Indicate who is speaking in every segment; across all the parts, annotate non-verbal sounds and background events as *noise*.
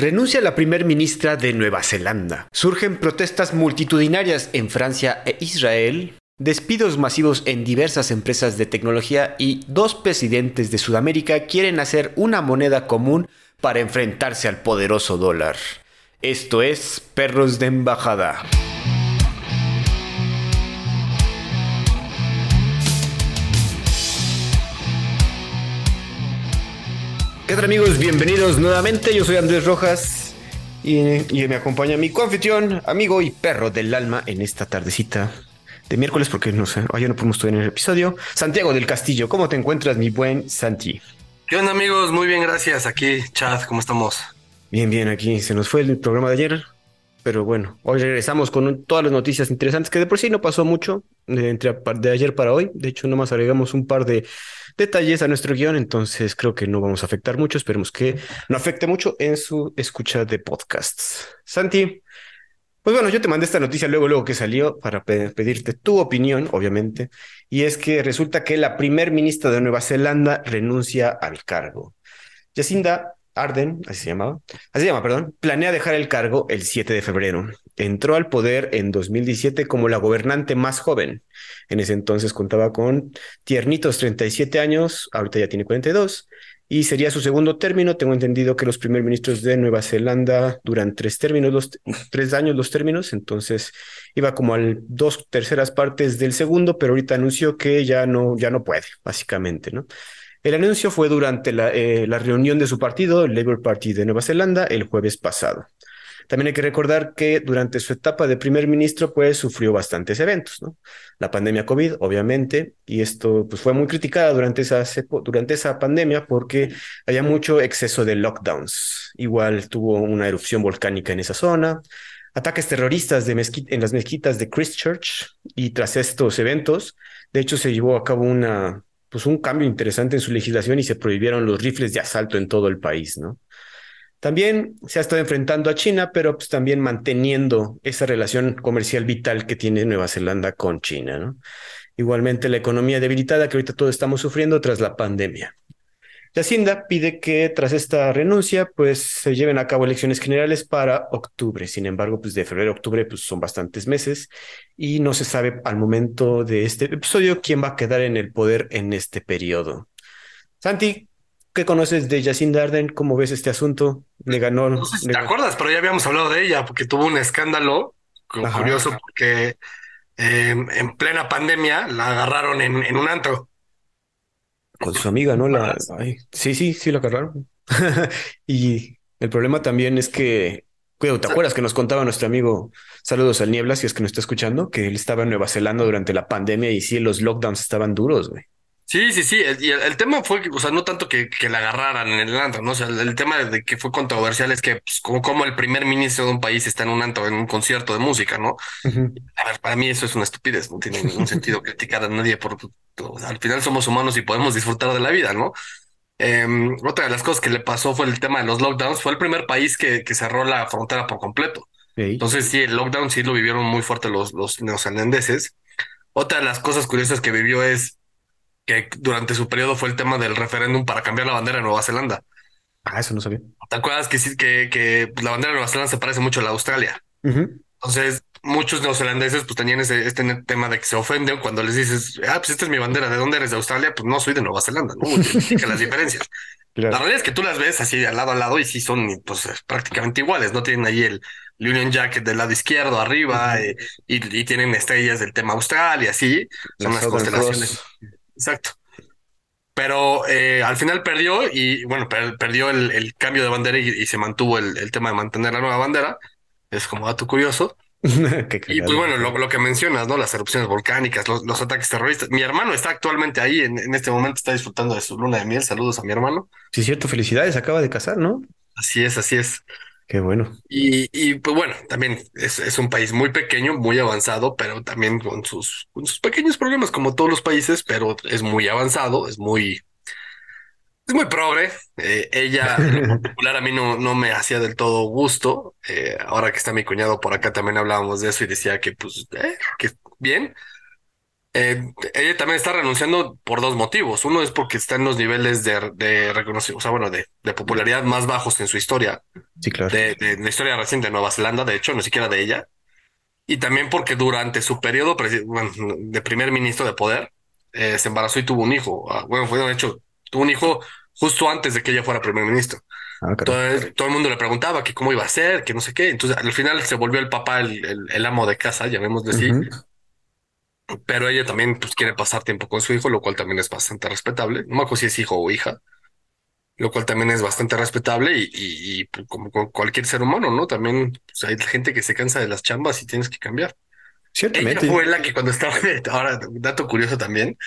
Speaker 1: Renuncia la primer ministra de Nueva Zelanda. Surgen protestas multitudinarias en Francia e Israel. Despidos masivos en diversas empresas de tecnología y dos presidentes de Sudamérica quieren hacer una moneda común para enfrentarse al poderoso dólar. Esto es Perros de Embajada. ¿Qué tal amigos? Bienvenidos nuevamente. Yo soy Andrés Rojas y, me acompaña mi coanfitrión, amigo y perro del alma en esta tardecita de miércoles porque no sé, ayer no pudimos en el episodio. Santiago del Castillo, ¿cómo te encuentras mi buen Santi?
Speaker 2: ¿Qué onda amigos? Muy bien, gracias. Aquí, Chad, ¿cómo estamos?
Speaker 1: Bien, bien, aquí se nos fue el programa de ayer, pero bueno, hoy regresamos con todas las noticias interesantes que de por sí no pasó mucho de, entre, de ayer para hoy. De hecho, nomás agregamos un par de detalles a nuestro guion, entonces creo que no vamos a afectar mucho. Esperemos que no afecte mucho en su escucha de podcasts. Santi, pues bueno, yo te mandé esta noticia luego, luego que salió para pedirte tu opinión, obviamente, y es que resulta que la primer ministra de Nueva Zelanda renuncia al cargo. Jacinda Arden, así se llamaba, así se llama, perdón, planea dejar el cargo el 7 de febrero. Entró al poder en 2017 como la gobernante más joven. En ese entonces contaba con tiernitos 37 años, ahorita ya tiene 42, y sería su segundo término. Tengo entendido que los primeros ministros de Nueva Zelanda duran tres términos, los, tres años los términos, entonces iba como al dos terceras partes del segundo, pero ahorita anunció que ya no, ya no puede, básicamente, ¿no? El anuncio fue durante la, eh, la reunión de su partido, el Labour Party de Nueva Zelanda, el jueves pasado. También hay que recordar que durante su etapa de primer ministro, pues sufrió bastantes eventos, ¿no? La pandemia COVID, obviamente, y esto pues, fue muy criticada durante esa, durante esa pandemia porque había mucho exceso de lockdowns. Igual tuvo una erupción volcánica en esa zona, ataques terroristas en las mezquitas de Christchurch, y tras estos eventos, de hecho, se llevó a cabo una, pues, un cambio interesante en su legislación y se prohibieron los rifles de asalto en todo el país, ¿no? También se ha estado enfrentando a China, pero pues también manteniendo esa relación comercial vital que tiene Nueva Zelanda con China. ¿no? Igualmente la economía debilitada que ahorita todos estamos sufriendo tras la pandemia. La Hacienda pide que tras esta renuncia, pues se lleven a cabo elecciones generales para octubre. Sin embargo, pues de febrero a octubre, pues son bastantes meses y no se sabe al momento de este episodio quién va a quedar en el poder en este periodo. Santi, ¿Qué conoces de Jacinda Arden? ¿Cómo ves este asunto? Le ganó.
Speaker 2: No sé si te acuerdas, pero ya habíamos hablado de ella porque tuvo un escándalo curioso porque em, en plena pandemia la agarraron en, un antro.
Speaker 1: Con su amiga, ¿no? La... *laughs* sí, sí, sí, la agarraron. *laughs* y el problema también es que, cuidado, ¿te acuerdas que nos contaba nuestro amigo, saludos al Niebla, si es que nos está escuchando, que él estaba en Nueva Zelanda durante la pandemia y sí, los lockdowns estaban duros, güey.
Speaker 2: Sí, sí, sí. y el, tema fue, o sea, no tanto que, que la agarraran en el antro, ¿no? O sea, el, tema de que fue controversial es que, pues, como, como, el primer ministro de un país está en un antro, en un concierto de música, ¿no? A ver, para mí eso es una estupidez, no tiene ningún sentido criticar a nadie por, al final somos humanos y podemos disfrutar de la vida, ¿no? Em, otra de las cosas que le pasó fue el tema de los lockdowns. Fue el primer país que, que cerró la frontera por completo. Entonces, sí, el lockdown sí lo vivieron muy fuerte los, los neozelandeses. Otra de las cosas curiosas que vivió es que durante su periodo fue el tema del referéndum para cambiar la bandera de Nueva Zelanda.
Speaker 1: Ah, eso no sabía.
Speaker 2: ¿Te acuerdas que que, la bandera de Nueva Zelanda se parece mucho a la de Australia? Entonces, muchos neozelandeses pues tenían ese, este tema de que se ofenden cuando les dices, ah, pues esta es mi bandera, ¿de dónde eres? ¿De Australia? Pues no, soy de Nueva Zelanda, ¿no? que las diferencias. *laughs* La realidad es que tú las ves así al lado a lado y sí son pues prácticamente iguales, no tienen ahí el Union Jack del lado izquierdo arriba eh, y, tienen estrellas del tema Australia, así, son las, constelaciones. Exacto. Pero eh, al final perdió y bueno, perdió el, cambio de bandera y, se mantuvo el, tema de mantener la nueva bandera. Es como dato curioso. *laughs* y pues bueno, lo, que mencionas, ¿no? Las erupciones volcánicas, los, ataques terroristas. Mi hermano está actualmente ahí, en, en, este momento está disfrutando de su luna de miel. Saludos a mi hermano.
Speaker 1: Sí, cierto, felicidades, acaba de casar, ¿no?
Speaker 2: Así es, así es.
Speaker 1: Qué bueno.
Speaker 2: Y, y pues bueno, también es, es, un país muy pequeño, muy avanzado, pero también con sus, con sus pequeños problemas, como todos los países, pero es muy avanzado, es muy, es muy progre. Eh, ella en *laughs* particular a mí no, no me hacía del todo gusto. Eh, ahora que está mi cuñado por acá también hablábamos de eso y decía que pues, eh, que bien. Eh, ella también está renunciando por dos motivos. Uno es porque está en los niveles de, de reconocimiento, o sea, bueno, de, de, popularidad más bajos en su historia.
Speaker 1: Sí, claro.
Speaker 2: De, de, la historia reciente de Nueva Zelanda, de hecho, no siquiera de ella. Y también porque durante su periodo bueno, de primer ministro de poder, eh, se embarazó y tuvo un hijo. Ah, bueno, fue de hecho, tuvo un hijo justo antes de que ella fuera primer ministro. Ah, Entonces, todo el mundo le preguntaba que cómo iba a ser, que no sé qué. Entonces, al final se volvió el papá, el, el, el amo de casa, llamémosle así. Pero ella también pues, quiere pasar tiempo con su hijo, lo cual también es bastante respetable. No me acuerdo si es hijo o hija, lo cual también es bastante respetable y, y, pues, como cualquier ser humano, ¿no? También pues, hay gente que se cansa de las chambas y tienes que cambiar.
Speaker 1: Ciertamente.
Speaker 2: Ella fue la que cuando estaba, ahora, dato curioso también,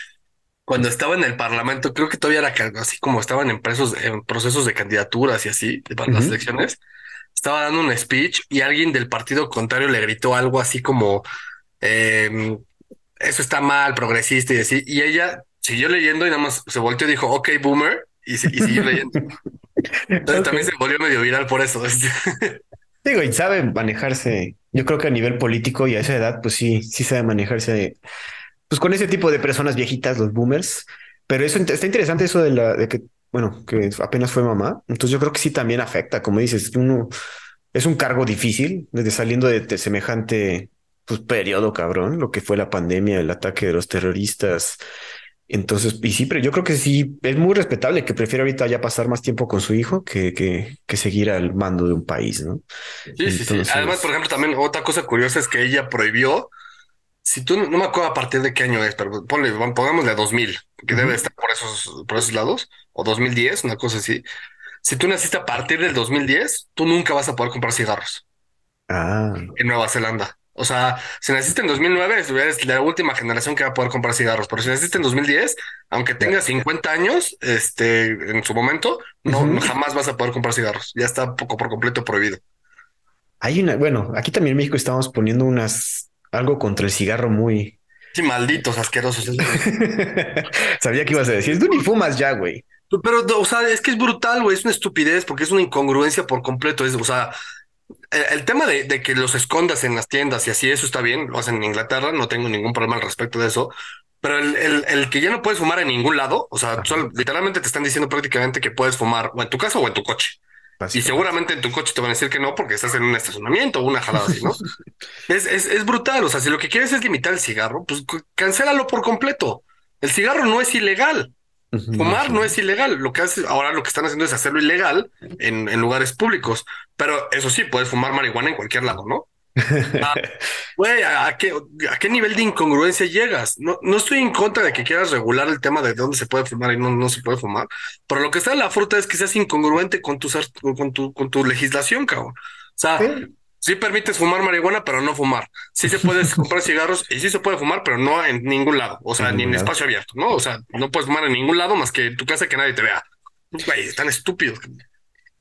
Speaker 2: cuando estaba en el Parlamento, creo que todavía era así como estaban en, presos, en procesos de candidaturas y así para las elecciones, estaba dando un speech y alguien del partido contrario le gritó algo así como eh, eso está mal, progresista y así. Y ella siguió leyendo y nada más se volteó y dijo, ok, boomer, y, siguió leyendo. Entonces también se volvió medio viral por eso. *laughs*
Speaker 1: Digo, y sabe manejarse, yo creo que a nivel político y a esa edad, pues sí, sí sabe manejarse, pues con ese tipo de personas viejitas, los boomers. Pero eso está interesante eso de la, de que, bueno, que apenas fue mamá. Entonces yo creo que sí también afecta, como dices, uno es un cargo difícil desde saliendo de semejante pues, periodo cabrón, lo que fue la pandemia, el ataque de los terroristas. Entonces, y sí, pero yo creo que sí, es muy respetable que prefiera ahorita ya pasar más tiempo con su hijo que, que, que seguir al mando de un país, ¿no?
Speaker 2: Sí, sí, sí. Además, por ejemplo, también otra cosa curiosa es que ella prohibió, si tú, no me acuerdo a partir de qué año es, pero ponle, pongámosle a 2000, que debe estar por esos, por esos lados, o 2010, una cosa así. Si tú naciste a partir del 2010, tú nunca vas a poder comprar cigarros.
Speaker 1: Ah.
Speaker 2: En Nueva Zelanda. O sea, si naciste en 2009, eres la última generación que va a poder comprar cigarros. Pero si naciste en 2010, aunque tengas 50 años, este, en su momento, no, jamás vas a poder comprar cigarros. Ya está poco por completo prohibido.
Speaker 1: Hay una, bueno, aquí también en México estamos poniendo unas, algo contra el cigarro muy.
Speaker 2: Sí, malditos, asquerosos. *laughs*
Speaker 1: Sabía que ibas a decir, tú ni fumas ya, güey.
Speaker 2: Pero, o sea, es que es brutal, güey, es una estupidez porque es una incongruencia por completo. Es, o sea, el, tema de, que los escondas en las tiendas y así, eso está bien, lo hacen en Inglaterra, no tengo ningún problema al respecto de eso. Pero el, el, que ya no puedes fumar en ningún lado, o sea, literalmente te están diciendo prácticamente que puedes fumar o en tu casa o en tu coche. Y seguramente en tu coche te van a decir que no porque estás en un estacionamiento o una jalada así, ¿no? *laughs* es, es, es brutal. O sea, si lo que quieres es limitar el cigarro, pues cancélalo por completo. El cigarro no es ilegal. Fumar no es ilegal. Lo que hace ahora lo que están haciendo es hacerlo ilegal en, en lugares públicos. Pero eso sí, puedes fumar marihuana en cualquier lado, ¿no? *laughs* Ah, ¿a, qué, ¿a qué nivel de incongruencia llegas? No, no estoy en contra de que quieras regular el tema de dónde se puede fumar y no, no se puede fumar. Pero lo que está en la fruta es que seas incongruente con tu, con tu, con tu legislación, cabrón. O sea, Sí permites fumar marihuana, pero no fumar. Sí se puede *laughs* comprar cigarros y sí se puede fumar, pero no en ningún lado. O sea, ni en espacio abierto, ¿no? O sea, no puedes fumar en ningún lado más que en tu casa que nadie te vea. Güey, están estúpidos.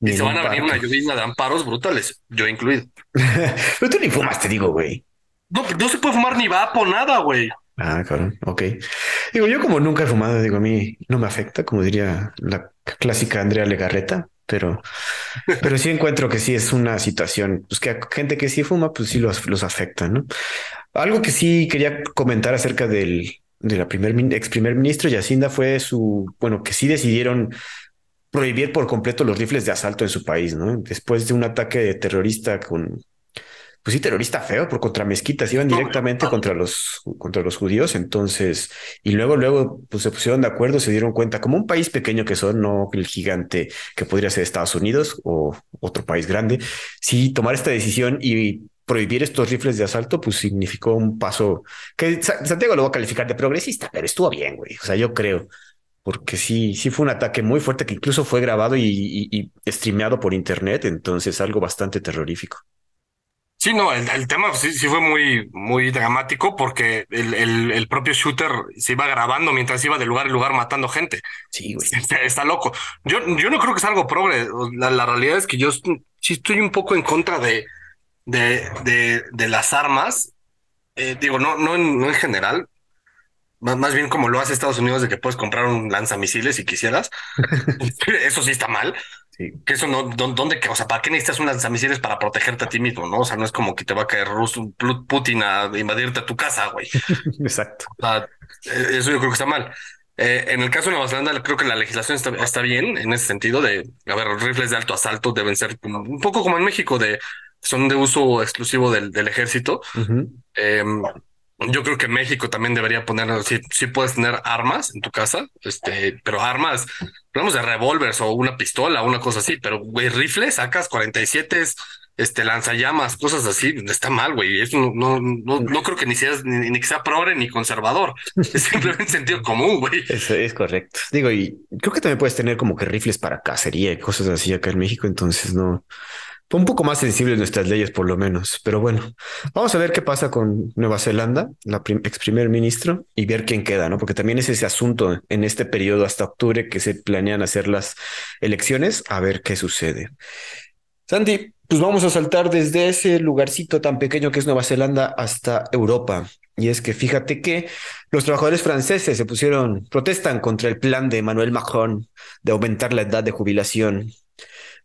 Speaker 2: y se van a venir una lluvia de amparos brutales, yo incluido. *laughs*
Speaker 1: pero tú ni fumas, te digo, güey.
Speaker 2: No, no se puede fumar ni vapo, nada, güey.
Speaker 1: Ah, cabrón, ok. Digo, yo como nunca he fumado, digo, a mí no me afecta, como diría la clásica Andrea Legarreta pero, pero sí encuentro que sí es una situación, pues que a gente que sí fuma, pues sí los, los afecta, ¿no? Algo que sí quería comentar acerca del, de la primer, ex primer ministro Yacinda fue su, bueno, que sí decidieron prohibir por completo los rifles de asalto en su país, ¿no? Después de un ataque terrorista con, pues sí, terrorista feo por contra mezquitas, iban directamente contra los, contra los judíos, entonces, y luego, luego, pues se pusieron de acuerdo, se dieron cuenta, como un país pequeño que son, no el gigante que podría ser Estados Unidos o otro país grande, sí, tomar esta decisión y prohibir estos rifles de asalto, pues significó un paso que Santiago lo va a calificar de progresista, pero estuvo bien, güey, o sea, yo creo porque sí, sí fue un ataque muy fuerte que incluso fue grabado y, y, y streameado por internet, entonces algo bastante terrorífico.
Speaker 2: Sí, no, el, tema sí, sí, fue muy, muy dramático porque el, el, el, propio shooter se iba grabando mientras iba de lugar en lugar matando gente.
Speaker 1: Sí, güey. *laughs*
Speaker 2: Está, loco. Yo, yo no creo que sea algo progre. La, la, realidad es que yo sí estoy un poco en contra de, de, de, de las armas. Eh, digo, no, no, en, no en general. Más, más bien como lo hace Estados Unidos de que puedes comprar un lanzamisiles si quisieras. *laughs* *laughs* Eso sí está mal. Que eso no, ¿dónde, o sea, ¿para qué necesitas unas lanzamisiles para protegerte a ti mismo, no? O sea, no es como que te va a caer Ruso, Putin a invadirte a tu casa, güey. *laughs*
Speaker 1: Exacto.
Speaker 2: O sea, e, eso yo creo que está mal. Eh, en el caso de Nueva Zelanda, creo que la legislación está, está, bien en ese sentido de, a ver, rifles de alto asalto deben ser un poco como en México, de son de uso exclusivo del, del ejército. Yo creo que México también debería poner, si, si puedes tener armas en tu casa, este, pero armas, hablamos de revólveres o una pistola, una cosa así, pero güey, rifles, sacas 47, este, lanzallamas, cosas así, está mal, güey. Eso no, no, no, creo que ni sea, ni, ni que sea progre ni conservador. *laughs* Es simplemente sentido común, güey.
Speaker 1: Eso es correcto. Digo, y creo que también puedes tener como que rifles para cacería y cosas así acá en México, entonces no, un poco más sensibles nuestras leyes, por lo menos. Pero bueno, vamos a ver qué pasa con Nueva Zelanda, la ex primer ministro, y ver quién queda, ¿no? Porque también es ese asunto en este periodo hasta octubre que se planean hacer las elecciones, a ver qué sucede. Sandy, pues vamos a saltar desde ese lugarcito tan pequeño que es Nueva Zelanda hasta Europa. Y es que fíjate que los trabajadores franceses se pusieron, protestan contra el plan de Emmanuel Macron de aumentar la edad de jubilación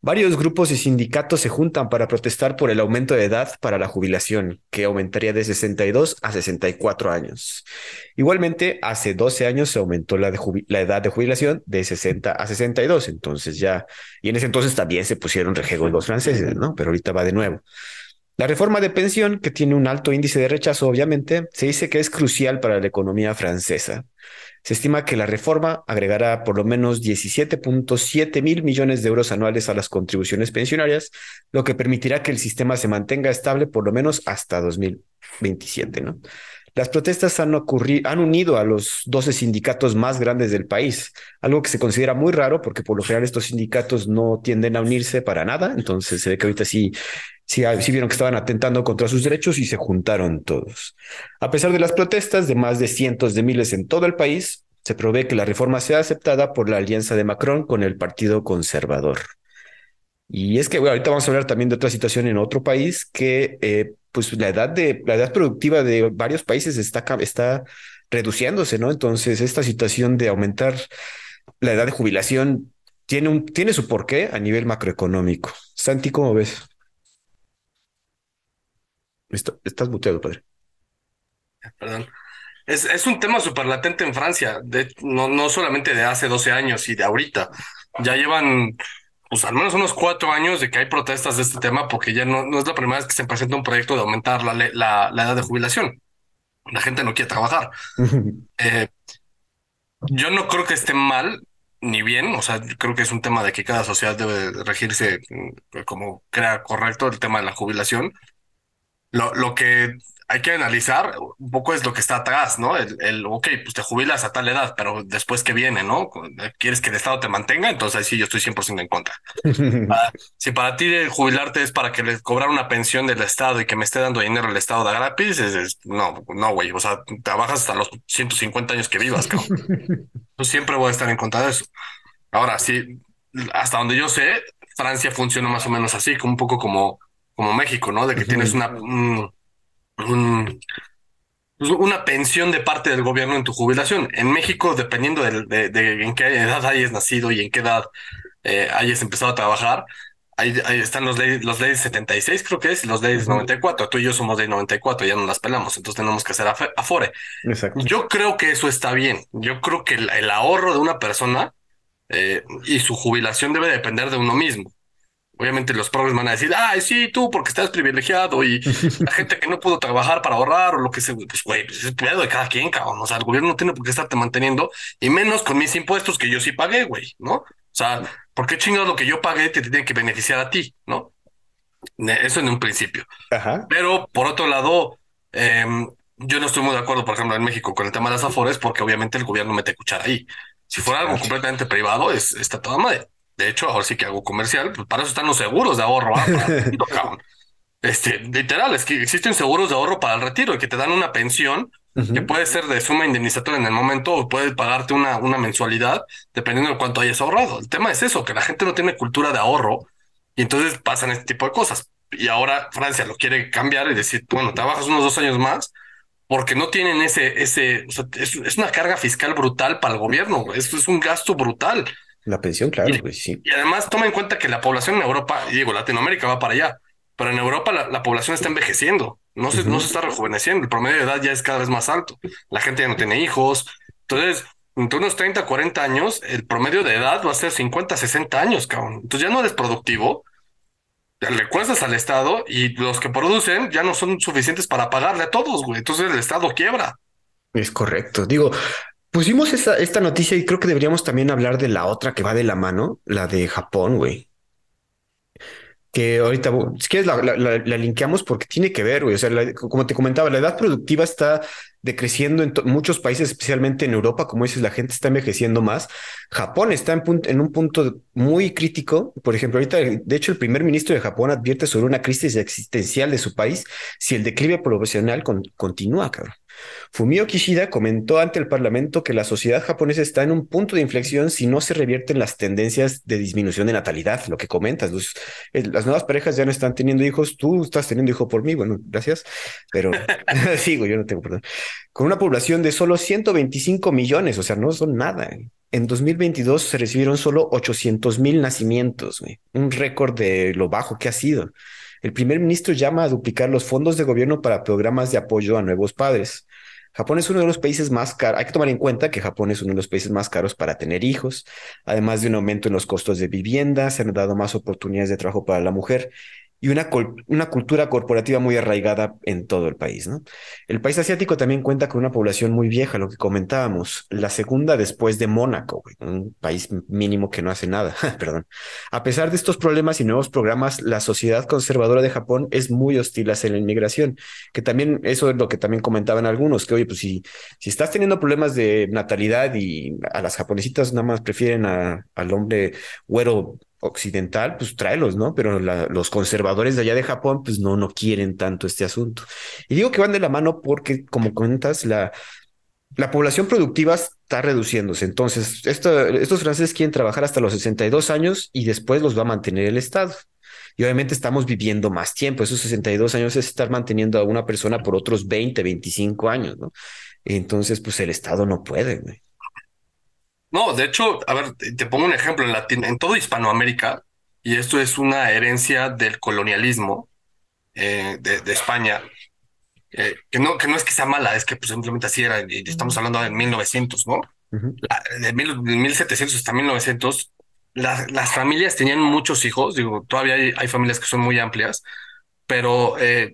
Speaker 1: Varios grupos y sindicatos se juntan para protestar por el aumento de edad para la jubilación, que aumentaría de 62 a 64 años. Igualmente, hace 12 años se aumentó la, edad de jubilación de 60 a 62, entonces ya, y en ese entonces también se pusieron rejegos los franceses, ¿no? Pero ahorita va de nuevo. La reforma de pensión, que tiene un alto índice de rechazo, obviamente, se dice que es crucial para la economía francesa. Se estima que la reforma agregará por lo menos 17.7 mil millones de euros anuales a las contribuciones pensionarias, lo que permitirá que el sistema se mantenga estable por lo menos hasta 2027. ¿no? Las protestas han, han unido a los 12 sindicatos más grandes del país, algo que se considera muy raro porque por lo general estos sindicatos no tienden a unirse para nada. Entonces se ve que ahorita sí sí, vieron que estaban atentando contra sus derechos y se juntaron todos. A pesar de las protestas de más de cientos de miles en todo el país, se prevé que la reforma sea aceptada por la alianza de Macron con el Partido Conservador. Y es que bueno, ahorita vamos a hablar también de otra situación en otro país que eh, pues la edad de la edad productiva de varios países está, está reduciéndose, ¿no? Entonces, esta situación de aumentar la edad de jubilación tiene, un, tiene su porqué a nivel macroeconómico. Santi, ¿cómo ves? Estás muteado, padre.
Speaker 2: Perdón. Es, es un tema súper latente en Francia, de, no, no solamente de hace 12 años y de ahorita. Ya llevan pues al menos unos cuatro años de que hay protestas de este tema, porque ya no, no es la primera vez que se presenta un proyecto de aumentar la, la, la edad de jubilación. La gente no quiere trabajar. *laughs* eh, yo no creo que esté mal ni bien, o sea, creo que es un tema de que cada sociedad debe regirse mm, como crea correcto el tema de la jubilación. Lo, lo que hay que analizar un poco es lo que está atrás, ¿no? El, el, ok, pues te jubilas a tal edad, pero después que viene, ¿no? ¿Quieres que el Estado te mantenga? Entonces ahí sí yo estoy 100% en contra. *laughs* si para ti jubilarte es para que le cobrar una pensión del Estado y que me esté dando dinero el Estado de gratis, es, no, no, güey, o sea, trabajas hasta los 150 años que vivas, cabrón. *laughs* yo siempre voy a estar en contra de eso. Ahora, sí, hasta donde yo sé, Francia funciona más o menos así, como un poco como como México, ¿no? De que tienes una, pues, una pensión de parte del gobierno en tu jubilación. En México, dependiendo de, de, en qué edad hayas nacido y en qué edad eh, hayas empezado a trabajar, ahí, están los leyes, los leyes 76, creo que es, y los leyes 94. Tú y yo somos de 94, ya no las pelamos, entonces tenemos que hacer afore. Exacto. Yo creo que eso está bien. Yo creo que el, ahorro de una persona eh, y su jubilación debe depender de uno mismo. Obviamente los progres van a decir, ay, sí, tú porque estás privilegiado y la *laughs* gente que no pudo trabajar para ahorrar o lo que sea, pues güey, pues es pedo de cada quien, cabrón. O sea, el gobierno no tiene por qué estarte manteniendo y menos con mis impuestos que yo sí pagué, güey, ¿no? O sea, ¿por qué chingados lo que yo pagué te tiene que beneficiar a ti, no? Eso en un principio. Ajá. Pero por otro lado, em, yo no estoy muy de acuerdo, por ejemplo, en México con el tema de las afores, porque obviamente el gobierno mete cuchara ahí. Si fuera algo completamente privado, es, está toda madre. De hecho, ahora sí que hago comercial, pues para eso están los seguros de ahorro. ¿ah? *laughs* este, literal, es que existen seguros de ahorro para el retiro y que te dan una pensión que puede ser de suma indemnizatoria en el momento o puede pagarte una, una mensualidad dependiendo de cuánto hayas ahorrado. El tema es eso, que la gente no tiene cultura de ahorro y entonces pasan este tipo de cosas. Y ahora Francia lo quiere cambiar y decir, bueno, trabajas unos dos años más porque no tienen ese, ese, es, una carga fiscal brutal para el gobierno. Esto es un gasto brutal.
Speaker 1: La pensión, claro, y, sí.
Speaker 2: Y además toma en cuenta que la población en Europa, y digo, Latinoamérica va para allá, pero en Europa la, población está envejeciendo, no se, no se está rejuveneciendo, el promedio de edad ya es cada vez más alto, la gente ya no tiene hijos, entonces, entre unos 30, 40 años, el promedio de edad va a ser 50, 60 años, cabrón. Entonces ya no eres productivo, le cuestas al Estado y los que producen ya no son suficientes para pagarle a todos, güey. Entonces el Estado quiebra.
Speaker 1: Es correcto. Digo, pusimos esta, esta noticia y creo que deberíamos también hablar de la otra que va de la mano, la de Japón, güey que ahorita, si quieres, la, la, la, linkeamos porque tiene que ver, güey. O sea, como te comentaba, la edad productiva está decreciendo en muchos países, especialmente en Europa, como dices, la gente está envejeciendo más. Japón está en, en, un punto muy crítico. Por ejemplo, ahorita, de hecho, el primer ministro de Japón advierte sobre una crisis existencial de su país si el declive profesional continúa, cabrón. Fumio Kishida comentó ante el Parlamento que la sociedad japonesa está en un punto de inflexión si no se revierten las tendencias de disminución de natalidad, lo que comentas. las nuevas parejas ya no están teniendo hijos, tú estás teniendo hijo por mí, bueno, gracias, pero *laughs* *laughs* sigo, yo no tengo perdón. Con una población de solo 125 millones, o sea, no son nada. En 2022 se recibieron solo 800 mil nacimientos, un récord de lo bajo que ha sido. El primer ministro llama a duplicar los fondos de gobierno para programas de apoyo a nuevos padres. Japón es uno de los países más caros. Hay que tomar en cuenta que Japón es uno de los países más caros para tener hijos, además de un aumento en los costos de vivienda, se han dado más oportunidades de trabajo para la mujer y una, una cultura corporativa muy arraigada en todo el país. ¿no? El país asiático también cuenta con una población muy vieja, lo que comentábamos, la segunda después de Mónaco, un país mínimo que no hace nada, *laughs* perdón. A pesar de estos problemas y nuevos programas, la sociedad conservadora de Japón es muy hostil hacia la inmigración, que también eso es lo que también comentaban algunos, que oye, pues si, si estás teniendo problemas de natalidad y a las japonesitas nada más prefieren al hombre güero occidental, pues tráelos, ¿no? Pero los conservadores de allá de Japón, pues no, no quieren tanto este asunto. Y digo que van de la mano porque, como cuentas, la, la población productiva está reduciéndose. Entonces, estos franceses quieren trabajar hasta los 62 años y después los va a mantener el Estado. Y obviamente estamos viviendo más tiempo. Esos 62 años es estar manteniendo a una persona por otros 20, 25 años, ¿no? Entonces, pues el Estado no puede, güey.
Speaker 2: No, de hecho, a ver, te pongo un ejemplo, en, en todo Hispanoamérica, y esto es una herencia del colonialismo eh, de, España, eh, que, no, que no es que sea mala, es que pues, simplemente así era, y estamos hablando de 1900, ¿no? de, 1700 hasta 1900, las familias tenían muchos hijos, digo, todavía hay, familias que son muy amplias, pero, eh,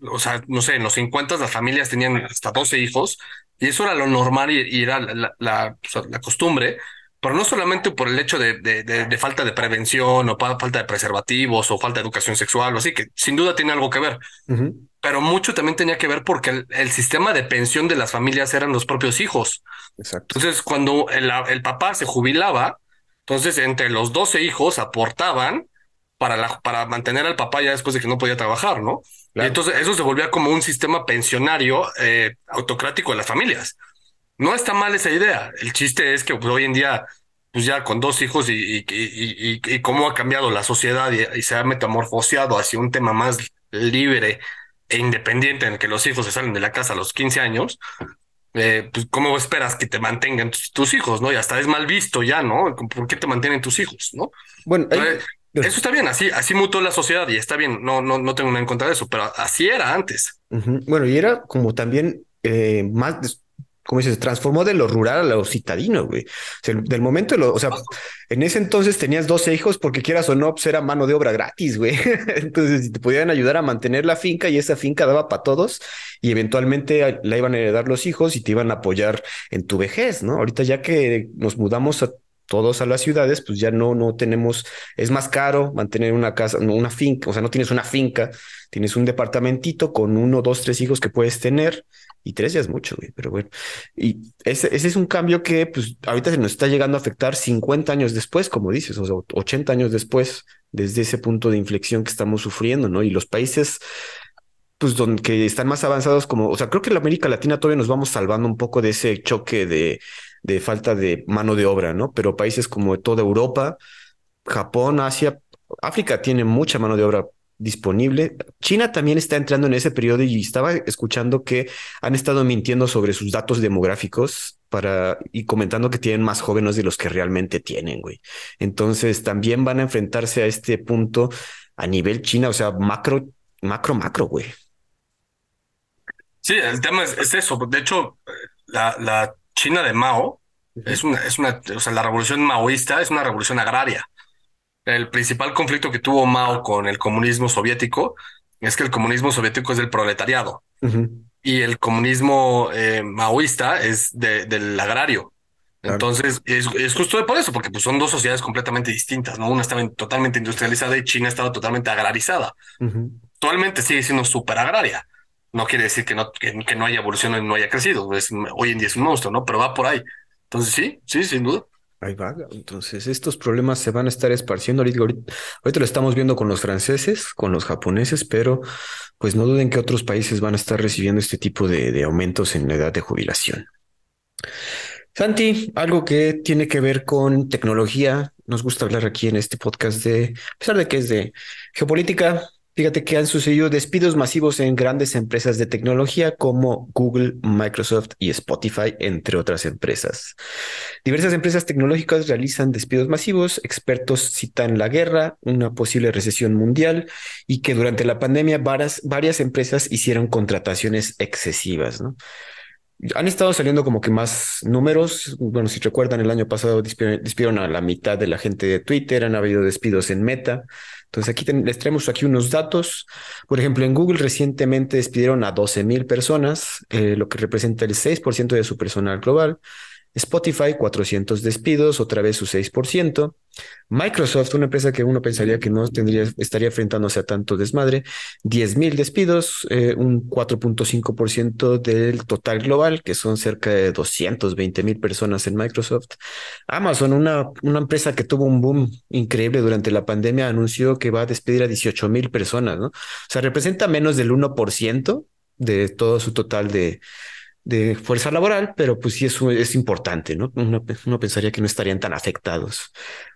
Speaker 2: o sea, no sé, en los 50 las familias tenían hasta 12 hijos, y eso era lo normal y, era la, la, costumbre, pero no solamente por el hecho de, de, falta de prevención o falta de preservativos o falta de educación sexual o así, que sin duda tiene algo que ver. Pero mucho también tenía que ver porque el, sistema de pensión de las familias eran los propios hijos. Exacto. Entonces, cuando el, el papá se jubilaba, entonces entre los 12 hijos aportaban para, la, para mantener al papá ya después de que no podía trabajar, ¿no? Y entonces eso se volvía como un sistema pensionario eh, autocrático de las familias. No está mal esa idea. El chiste es que pues, hoy en día, pues ya con dos hijos y, y, y, y cómo ha cambiado la sociedad y, se ha metamorfoseado hacia un tema más libre e independiente en el que los hijos se salen de la casa a los 15 años, eh, pues cómo esperas que te mantengan tus, hijos, ¿no? Y hasta es mal visto ya, ¿no? ¿Por qué te mantienen tus hijos, ¿no?
Speaker 1: Bueno,
Speaker 2: eso está bien, así, así mutó la sociedad y está bien, no, no, no tengo nada en contra de eso, pero así era antes.
Speaker 1: Bueno, y era como también eh, más, como dices, transformó de lo rural a lo citadino, güey. del momento, de lo, o sea, en ese entonces tenías 12 hijos porque quieras o no, pues era mano de obra gratis, güey. *laughs* entonces te podían ayudar a mantener la finca y esa finca daba para todos y eventualmente la iban a heredar los hijos y te iban a apoyar en tu vejez, ¿no? Ahorita ya que nos mudamos a todos a las ciudades, pues ya no, no tenemos, es más caro mantener una casa, una finca, o sea, no tienes una finca, tienes un departamentito con uno, dos, tres hijos que puedes tener, y tres ya es mucho, güey, pero bueno, y ese, ese es un cambio que, pues, ahorita se nos está llegando a afectar 50 años después, como dices, o sea, 80 años después, desde ese punto de inflexión que estamos sufriendo, ¿no? Y los países pues donde que están más avanzados como, o sea, creo que en la América Latina todavía nos vamos salvando un poco de ese choque de, de falta de mano de obra, ¿no? Pero países como toda Europa, Japón, Asia, África tiene mucha mano de obra disponible. China también está entrando en ese periodo y estaba escuchando que han estado mintiendo sobre sus datos demográficos para y comentando que tienen más jóvenes de los que realmente tienen, güey. Entonces también van a enfrentarse a este punto a nivel China, o sea, macro, macro, macro, güey.
Speaker 2: Sí, el tema es, eso. De hecho, la, la China de Mao es una, es una, o sea, la revolución maoísta es una revolución agraria. El principal conflicto que tuvo Mao con el comunismo soviético es que el comunismo soviético es del proletariado y el comunismo eh, maoísta es del agrario. Entonces, es, es, justo por eso, porque pues, son dos sociedades completamente distintas, ¿no? Una estaba totalmente industrializada y China estaba totalmente agrarizada. Actualmente sigue siendo súper agraria. No quiere decir que no, que, no haya evolucionado y no haya crecido. hoy en día es un monstruo, ¿no? Pero va por ahí. Entonces, sí, sí, sin duda.
Speaker 1: Ahí va. Entonces, estos problemas se van a estar esparciendo. Ahorita, ahorita, lo estamos viendo con los franceses, con los japoneses, pero pues no duden que otros países van a estar recibiendo este tipo de, de aumentos en la edad de jubilación. Santi, algo que tiene que ver con tecnología. Nos gusta hablar aquí en este podcast de, a pesar de que es de geopolítica, Fíjate que han sucedido despidos masivos en grandes empresas de tecnología como Google, Microsoft y Spotify, entre otras empresas. Diversas empresas tecnológicas realizan despidos masivos, expertos citan la guerra, una posible recesión mundial y que durante la pandemia varias, empresas hicieron contrataciones excesivas. Han estado saliendo como que más números. Bueno, si recuerdan, el año pasado despidieron a la mitad de la gente de Twitter, han habido despidos en Meta. Entonces aquí les traemos aquí unos datos. Por ejemplo, en Google recientemente despidieron a 12 mil personas, eh, lo que representa el 6% de su personal global. Spotify, 400 despidos, otra vez su 6%. Microsoft, una empresa que uno pensaría que no tendría, estaría enfrentándose a tanto desmadre, 10 mil despidos, eh, un 4.5% del total global, que son cerca de 220 mil personas en Microsoft. Amazon, una, una empresa que tuvo un boom increíble durante la pandemia, anunció que va a despedir a 18 mil personas, ¿no? O sea, representa menos del 1% de todo su total de, de fuerza laboral, pero pues sí es, es importante, ¿no? Uno, pensaría que no estarían tan afectados.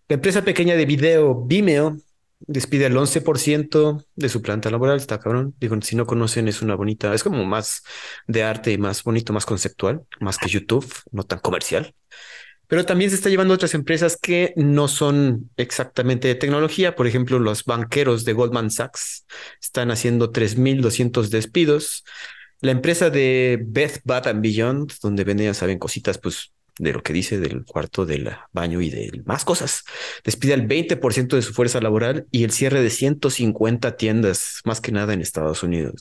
Speaker 1: La empresa pequeña de video Vimeo despide el 11% de su planta laboral, está cabrón. Digo, si no conocen, es una bonita, es como más de arte y más bonito, más conceptual, más que YouTube, no tan comercial. Pero también se está llevando otras empresas que no son exactamente de tecnología. Por ejemplo, los banqueros de Goldman Sachs están haciendo 3.200 despidos. La empresa de Beth Bath and Beyond, donde ven, ya saben, cositas, pues de lo que dice del cuarto del baño y de más cosas. Despide el 20% de su fuerza laboral y el cierre de 150 tiendas, más que nada en Estados Unidos.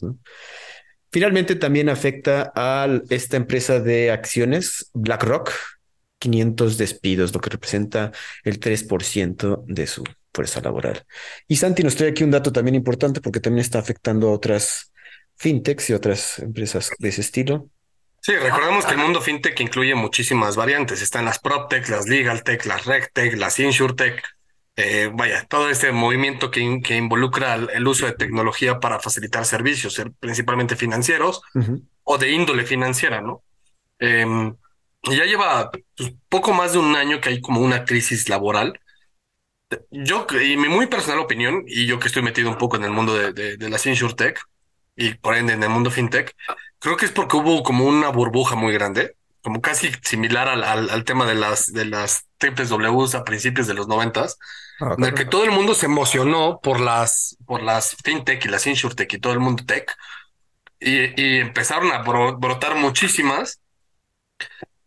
Speaker 1: Finalmente también afecta a esta empresa de acciones, BlackRock, 500 despidos, lo que representa el 3% de su fuerza laboral. Y Santi nos trae aquí un dato también importante porque también está afectando a otras fintechs y otras empresas de ese estilo.
Speaker 2: Sí, recordemos que el mundo fintech incluye muchísimas variantes. Están las PropTech, las LegalTech, las RegTech, las InsurTech. Eh, vaya, todo este movimiento que, que involucra el, uso de tecnología para facilitar servicios, principalmente financieros o de índole financiera, ¿no? Em, ya lleva pues, poco más de un año que hay como una crisis laboral. Yo, y mi muy personal opinión, y yo que estoy metido un poco en el mundo de, de, de las InsurTech, y por ende en el mundo fintech, creo que es porque hubo como una burbuja muy grande, como casi similar al, al, tema de las, de las triples Ws a principios de los noventas, ah, en el que todo el mundo se emocionó por las, por las fintech y las insurtech y todo el mundo tech, y, y empezaron a brotar muchísimas.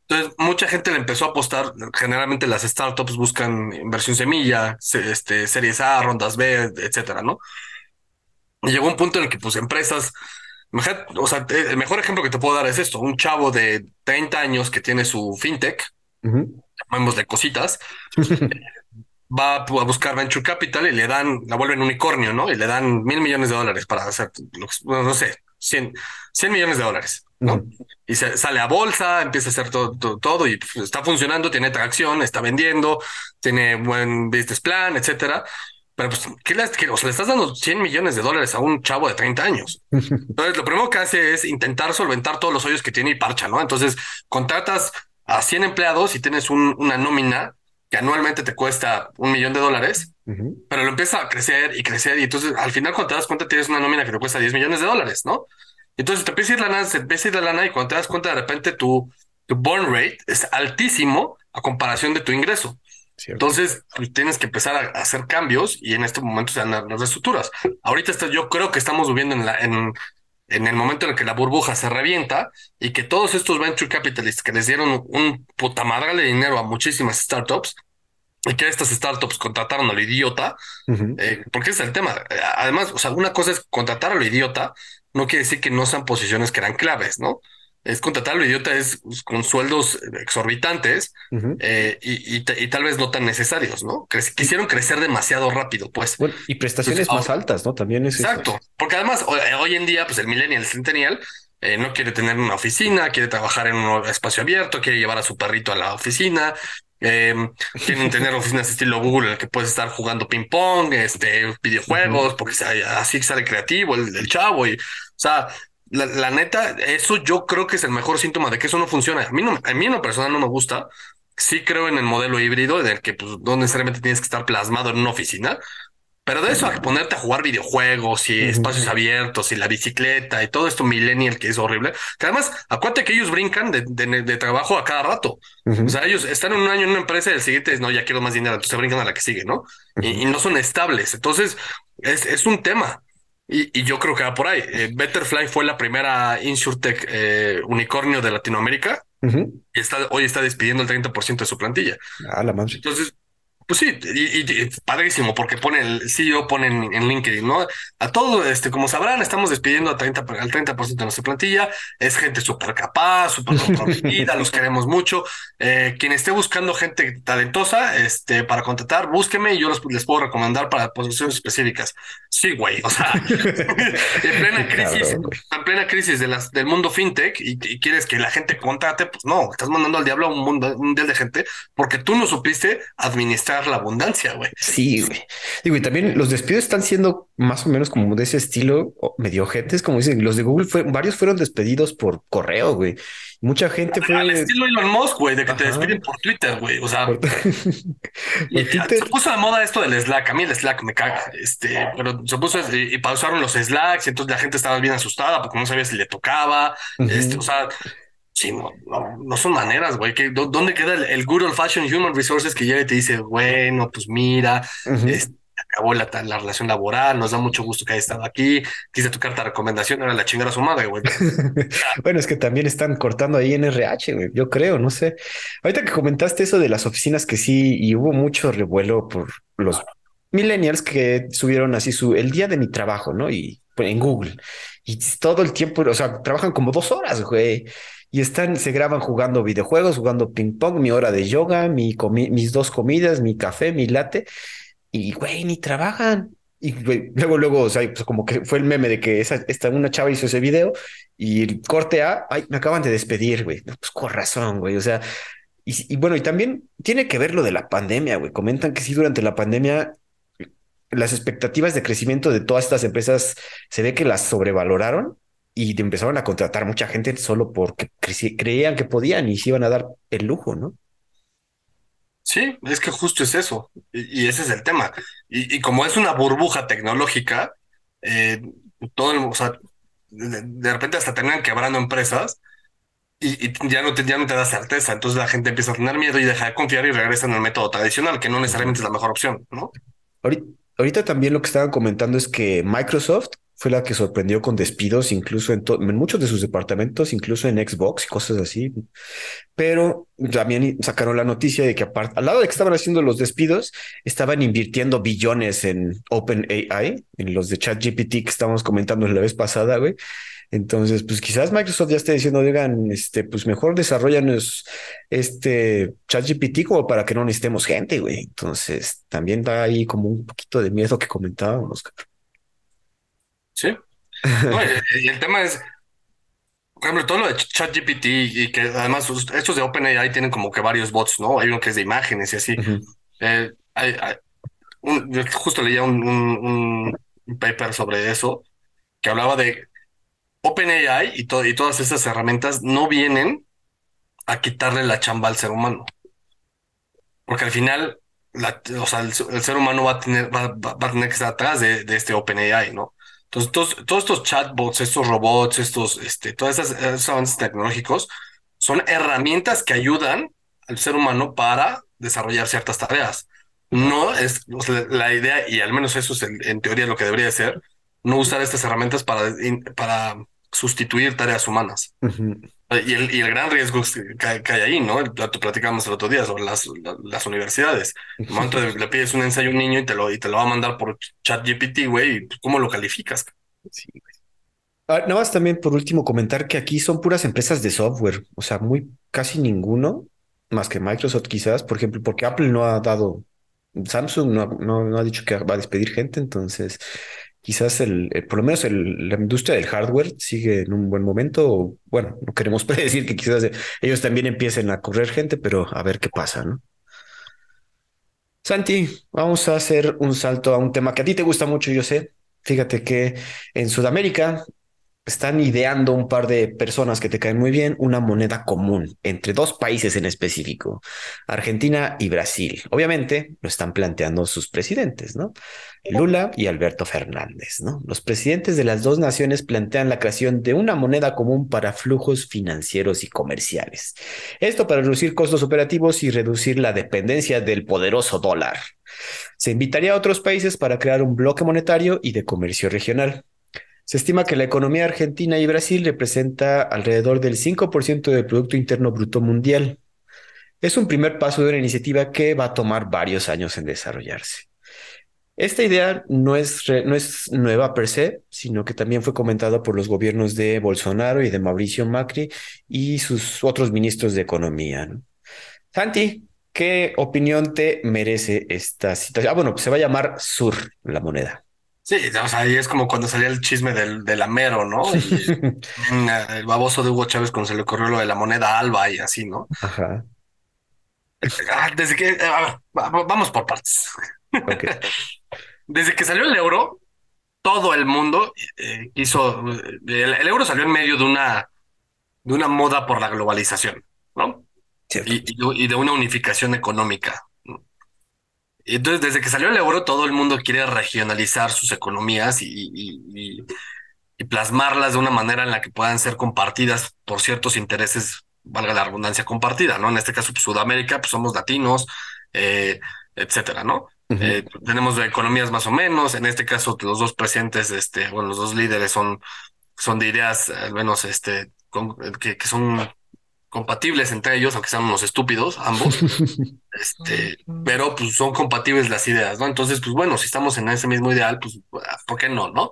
Speaker 2: Entonces, mucha gente le empezó a apostar. Generalmente las startups buscan inversión semilla, este, series A, rondas B, etcétera, ¿no? Llegó un punto en el que pues empresas, o sea, el mejor ejemplo que te puedo dar es esto, un chavo de 30 años que tiene su fintech, uh de cositas, *laughs* va a buscar venture capital y le dan, la vuelven unicornio, ¿no? Y le dan mil millones de dólares para hacer, no sé, 100, 100 millones de dólares, ¿no? Y se, sale a bolsa, empieza a hacer todo, todo, y pues, está funcionando, tiene tracción, está vendiendo, tiene buen business plan, etcétera. Pero pues, ¿qué le, o sea, le estás dando 100 millones de dólares a un chavo de 30 años. *laughs* Entonces, lo primero que hace es intentar solventar todos los hoyos que tiene y parcha, ¿no? Entonces, contratas a 100 empleados y tienes una nómina que anualmente te cuesta un millón de dólares, pero lo empieza a crecer y crecer y entonces al final cuando te das cuenta tienes una nómina que te cuesta 10 millones de dólares, ¿no? Entonces te empieza a ir la lana, te empieza a ir la lana y cuando te das cuenta de repente tu, tu burn rate es altísimo a comparación de tu ingreso. Entonces pues, tienes que empezar a hacer cambios y en este momento se dan las reestructuras. Ahorita yo creo que estamos viviendo en, la, en, en el momento en el que la burbuja se revienta y que todos estos venture capitalists que les dieron un puta madre de dinero a muchísimas startups y que estas startups contrataron a lo idiota, eh, porque ese es el tema. Además, o sea, una cosa es contratar a lo idiota, no quiere decir que no sean posiciones que eran claves, ¿no? Es contratar a lo idiota es pues, con sueldos exorbitantes eh, y, tal vez no tan necesarios, ¿no? quisieron crecer demasiado rápido, pues.
Speaker 1: y prestaciones más altas, ¿no? También es.
Speaker 2: Exacto, porque además hoy, en día, pues el millennial, el centennial, eh, no quiere tener una oficina, quiere trabajar en un espacio abierto, quiere llevar a su perrito a la oficina, eh, quieren *laughs* tener oficinas estilo Google en el que puedes estar jugando ping pong, este, videojuegos, porque así sale creativo el, el, chavo. Y, o sea, la, neta, eso yo creo que es el mejor síntoma de que eso no funciona. A mí, no, a mí en lo personal no me gusta. Sí creo en el modelo híbrido, en el que pues, no necesariamente tienes que estar plasmado en una oficina, pero de eso a ponerte a jugar videojuegos y espacios abiertos y la bicicleta y todo esto millennial que es horrible. Que además, acuérdate que ellos brincan de, de, trabajo a cada rato. O sea, ellos están en un año en una empresa y el siguiente es, no, ya quiero más dinero, entonces brincan a la que sigue, ¿no? y, no son estables. Entonces, es, es un tema. Y, y, yo creo que va por ahí. Eh, Betterfly fue la primera InsurTech eh, unicornio de Latinoamérica y está, hoy está despidiendo el 30% de su plantilla.
Speaker 1: Ah, la madre.
Speaker 2: Entonces, pues sí, y, padrísimo, porque pone el CEO, pone en, LinkedIn, ¿no? A todo, este, como sabrán, estamos despidiendo a 30, al 30% de nuestra plantilla. Es gente súper capaz, súper comprometida, *laughs* los queremos mucho. Eh, quien esté buscando gente talentosa, este, para contratar, búsqueme y yo les puedo recomendar para posiciones específicas. Sí, güey, o sea, *laughs* en plena crisis, en plena crisis de las, del mundo fintech y, quieres que la gente contrate, pues no, estás mandando al diablo a un mundo mundial de gente porque tú no supiste administrar la abundancia, güey.
Speaker 1: Sí, güey. Digo, y también los despidos están siendo más o menos como de ese estilo, medio ojetes, como dicen, los de Google fue, varios fueron despedidos por correo, güey. Mucha gente fue.
Speaker 2: Al estilo Elon Musk, güey, de que te despiden por Twitter, güey. O sea, *laughs* *laughs* se puso de moda esto del Slack. A mí el Slack me caga. Este, pero se puso y, pausaron los Slacks, y entonces la gente estaba bien asustada porque no sabía si le tocaba. Este, o sea, Sí, no, no, son maneras, güey. ¿Dónde queda el, good old fashion human resources que llega y te dice, bueno, pues mira, este, acabó la, la, relación laboral, nos da mucho gusto que haya estado aquí, quise tu carta de recomendación, era la chingada a su madre, güey. *laughs*
Speaker 1: bueno, es que también están cortando ahí en RH, güey, yo creo, no sé. Ahorita que comentaste eso de las oficinas que sí, y hubo mucho revuelo por los millennials que subieron así su, el día de mi trabajo, ¿no? Y pues, en Google. Y todo el tiempo, o sea, trabajan como dos horas, güey y están, se graban jugando videojuegos, jugando ping pong, mi hora de yoga, mi mis dos comidas, mi café, mi latte, y güey, ni trabajan. Y luego, luego, o sea, pues como que fue el meme de que esa, esta, una chava hizo ese video y el corte A, ay, me acaban de despedir, güey. Pues con razón, güey. O sea, y, bueno, y también tiene que ver lo de la pandemia, güey. Comentan que sí, durante la pandemia, las expectativas de crecimiento de todas estas empresas se ve que las sobrevaloraron y empezaron a contratar mucha gente solo porque creían que podían y se iban a dar el lujo, ¿no?
Speaker 2: Sí, es que justo es eso, y, ese es el tema. Y, como es una burbuja tecnológica, eh, todo, o sea, de, repente hasta terminan quebrando empresas y, ya, no te, ya no te da certeza, entonces la gente empieza a tener miedo y deja de confiar y regresa en el método tradicional, que no necesariamente es la mejor opción, ¿no?
Speaker 1: ahorita también lo que estaban comentando es que Microsoft fue la que sorprendió con despidos, incluso en, muchos de sus departamentos, incluso en Xbox y cosas así. Pero también sacaron la noticia de que aparte, al lado de que estaban haciendo los despidos, estaban invirtiendo billones en OpenAI, en los de ChatGPT que estábamos comentando la vez pasada, güey. Entonces, pues quizás Microsoft ya esté diciendo, digan, este, pues mejor desarrollanos este ChatGPT como para que no necesitemos gente, güey. Entonces, también da ahí como un poquito de miedo que comentábamos.
Speaker 2: Sí. y el tema es, por ejemplo, todo lo de ChatGPT y que además estos de OpenAI tienen como que varios bots, ¿no? Hay uno que es de imágenes y así. Eh, yo justo leía un, paper sobre eso que hablaba de OpenAI y, y todas esas herramientas no vienen a quitarle la chamba al ser humano. porque al final, la, o sea, el, ser humano va a tener, va, va, a tener que estar atrás de, de este OpenAI, ¿no? Entonces, todos, todos estos chatbots, estos robots, estos, este, todos esos avances tecnológicos son herramientas que ayudan al ser humano para desarrollar ciertas tareas. No es la idea, y al menos eso es en, teoría lo que debería ser, no usar estas herramientas para, para sustituir tareas humanas. Y, el, y el gran riesgo que, hay ahí, ¿no? El, platicamos el otro día sobre las, las universidades. Le pides un ensayo a un niño y te lo, y te lo va a mandar por chat GPT, güey, pues, ¿cómo lo calificas? Sí,
Speaker 1: ah, nada más también por último comentar que aquí son puras empresas de software, o sea, muy casi ninguno, más que Microsoft quizás, por ejemplo, porque Apple no ha dado, Samsung no, no, no ha dicho que va a despedir gente, entonces quizás el, por lo menos la industria del hardware sigue en un buen momento. Bueno, no queremos *laughs* predecir que quizás ellos también empiecen a correr gente, pero a ver qué pasa, ¿no? Santi, vamos a hacer un salto a un tema que a ti te gusta mucho, yo sé. Fíjate que en Sudamérica están ideando un par de personas que te caen muy bien una moneda común entre dos países en específico, Argentina y Brasil. Obviamente lo están planteando sus presidentes, ¿no? Lula y Alberto Fernández, ¿no? Los presidentes de las dos naciones plantean la creación de una moneda común para flujos financieros y comerciales. Esto para reducir costos operativos y reducir la dependencia del poderoso dólar. Se invitaría a otros países para crear un bloque monetario y de comercio regional. Se estima que la economía argentina y Brasil representa alrededor del 5% del Producto Interno Bruto Mundial. Es un primer paso de una iniciativa que va a tomar varios años en desarrollarse. Esta idea no es, no es nueva per se, sino que también fue comentada por los gobiernos de Bolsonaro y de Mauricio Macri y sus otros ministros de Economía. Santi, ¿qué opinión te merece esta situación? Ah, bueno, se va a llamar SUR la moneda.
Speaker 2: Sí, o sea, ahí es como cuando salía el chisme del, del Amero, ¿no? el baboso de Hugo Chávez cuando se le ocurrió lo de la moneda alba y así, ¿no? Ajá. Ah, desde que, vamos por partes. *laughs* Desde que salió el euro, todo el mundo eh, hizo, el, euro salió en medio de una, de una moda por la globalización, ¿no? Y, y, de una unificación económica. Entonces, desde que salió el euro, todo el mundo quiere regionalizar sus economías y, plasmarlas de una manera en la que puedan ser compartidas por ciertos intereses, valga la redundancia, compartida, ¿no? En este caso, pues, Sudamérica, pues somos latinos, eh, etcétera, ¿no? Eh, tenemos economías más o menos, en este caso los dos presidentes, este, bueno, los dos líderes son, son de ideas, al menos, este, que, que son compatibles entre ellos, aunque sean unos estúpidos ambos, *laughs* este, pero pues son compatibles las ideas, ¿no? Entonces, pues bueno, si estamos en ese mismo ideal, pues, ¿por qué no, no?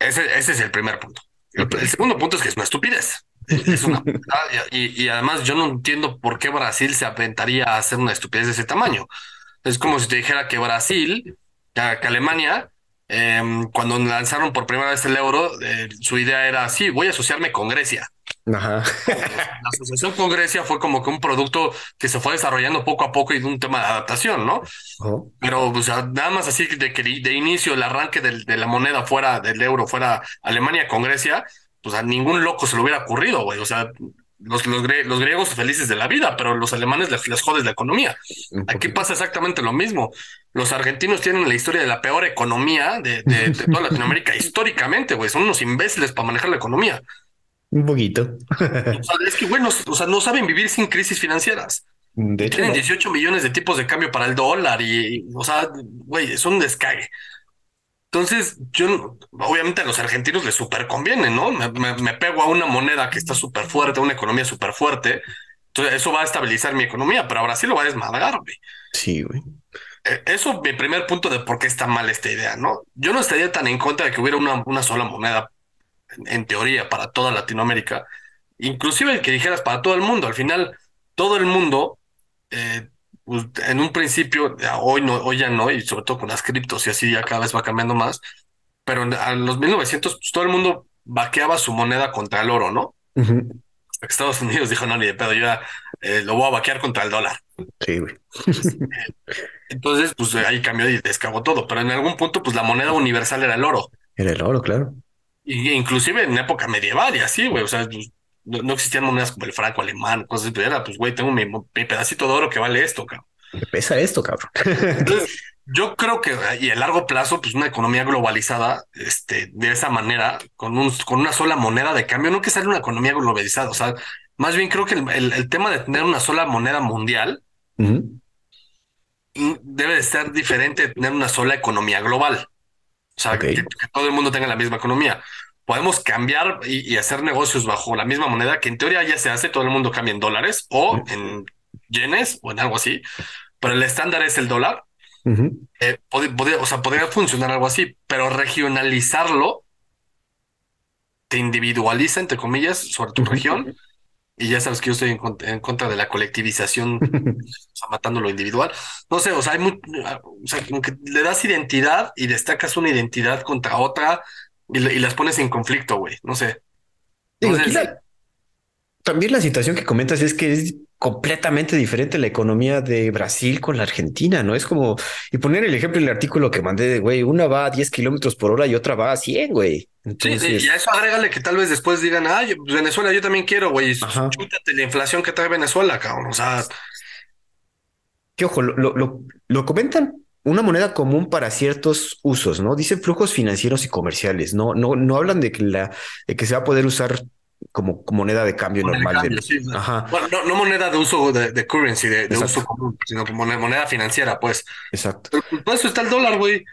Speaker 2: Ese, ese es el primer punto. El, segundo punto es que es una estupidez. Es una, *laughs* y, y además yo no entiendo por qué Brasil se aventaría a hacer una estupidez de ese tamaño. Es como si te dijera que Brasil, que, Alemania, em, cuando lanzaron por primera vez el euro, eh, su idea era, sí, voy a asociarme con Grecia. Ajá. La asociación con Grecia fue como que un producto que se fue desarrollando poco a poco y de un tema de adaptación, ¿no? Pero, o sea, nada más así de que de inicio el arranque de la moneda fuera del euro, fuera Alemania con Grecia, pues a ningún loco se le hubiera ocurrido, güey. O sea, los, los, griegos felices de la vida, pero los alemanes les, les jodes la economía. Aquí pasa exactamente lo mismo. Los argentinos tienen la historia de la peor economía de, de, toda Latinoamérica *laughs* históricamente, güey. Son unos imbéciles para manejar la economía.
Speaker 1: Un poquito.
Speaker 2: es que, bueno, o sea, no saben vivir sin crisis financieras. Tienen 18 millones de tipos de cambio para el dólar y, o sea, güey, es un descague. Entonces, yo, obviamente a los argentinos les súper conviene, ¿no? Me, pego a una moneda que está súper fuerte, una economía súper fuerte. Entonces, eso va a estabilizar mi economía, pero ahora sí lo va a desmadrar, güey.
Speaker 1: Sí, güey.
Speaker 2: E, eso, mi primer punto de por qué está mal esta idea, ¿no? Yo no estaría tan en contra de que hubiera una, una sola moneda, en, teoría, para toda Latinoamérica. Inclusive el que dijeras para todo el mundo. Al final, todo el mundo eh, pues, en un principio, hoy no, hoy ya no, y sobre todo con las criptos y así ya cada vez va cambiando más, pero en, los 1900 pues, todo el mundo vaqueaba su moneda contra el oro, ¿no? Estados Unidos dijo, no, ni de pedo, yo ya eh, lo voy a vaquear contra el dólar.
Speaker 1: Sí, güey. *laughs*
Speaker 2: Entonces, pues ahí cambió y descabó todo, pero en algún punto, pues la moneda universal era el oro.
Speaker 1: Era el oro, claro.
Speaker 2: Y, inclusive en época medieval y así, güey, o sea, no, existían monedas como el franco alemán, cosas así, pero era, pues, güey, tengo mi, pedacito de oro que vale esto, cabrón.
Speaker 1: ¿Qué pesa esto, cabrón?
Speaker 2: Entonces, yo creo que y a largo plazo, pues una economía globalizada, este, de esa manera, con un, con una sola moneda de cambio, no que sea una economía globalizada, o sea, más bien creo que el, tema de tener una sola moneda mundial debe de ser diferente de tener una sola economía global. O sea, que, todo el mundo tenga la misma economía. Podemos cambiar y, hacer negocios bajo la misma moneda, que en teoría ya se hace, todo el mundo cambia en dólares o en yenes o en algo así, pero el estándar es el dólar. Eh, o sea, podría funcionar algo así, pero regionalizarlo te individualiza, entre comillas, sobre tu región y ya sabes que yo estoy en, contra de la colectivización, *laughs* o sea, matando lo individual. No sé, o sea, hay muy, o sea, como que le das identidad y destacas una identidad contra otra y, las pones en conflicto, güey. No sé.
Speaker 1: también la situación que comentas es que es completamente diferente la economía de Brasil con la Argentina, ¿no? Es como, y poner el ejemplo en el artículo que mandé de, güey, una va a 10 kilómetros por hora y otra va a 100, güey.
Speaker 2: Entonces... y a eso agrégale que tal vez después digan, ah, Venezuela yo también quiero, güey, chútate la inflación que trae Venezuela, cabrón, o sea...
Speaker 1: Que ojo, lo, lo, lo comentan una moneda común para ciertos usos, ¿no? Dicen flujos financieros y comerciales, no, no, no hablan de que la, de que se va a poder usar como, moneda de cambio normal.
Speaker 2: Bueno, no, moneda de uso de, currency, de, uso común, sino como moneda financiera, pues.
Speaker 1: Exacto.
Speaker 2: Pero pues, eso está el dólar, güey.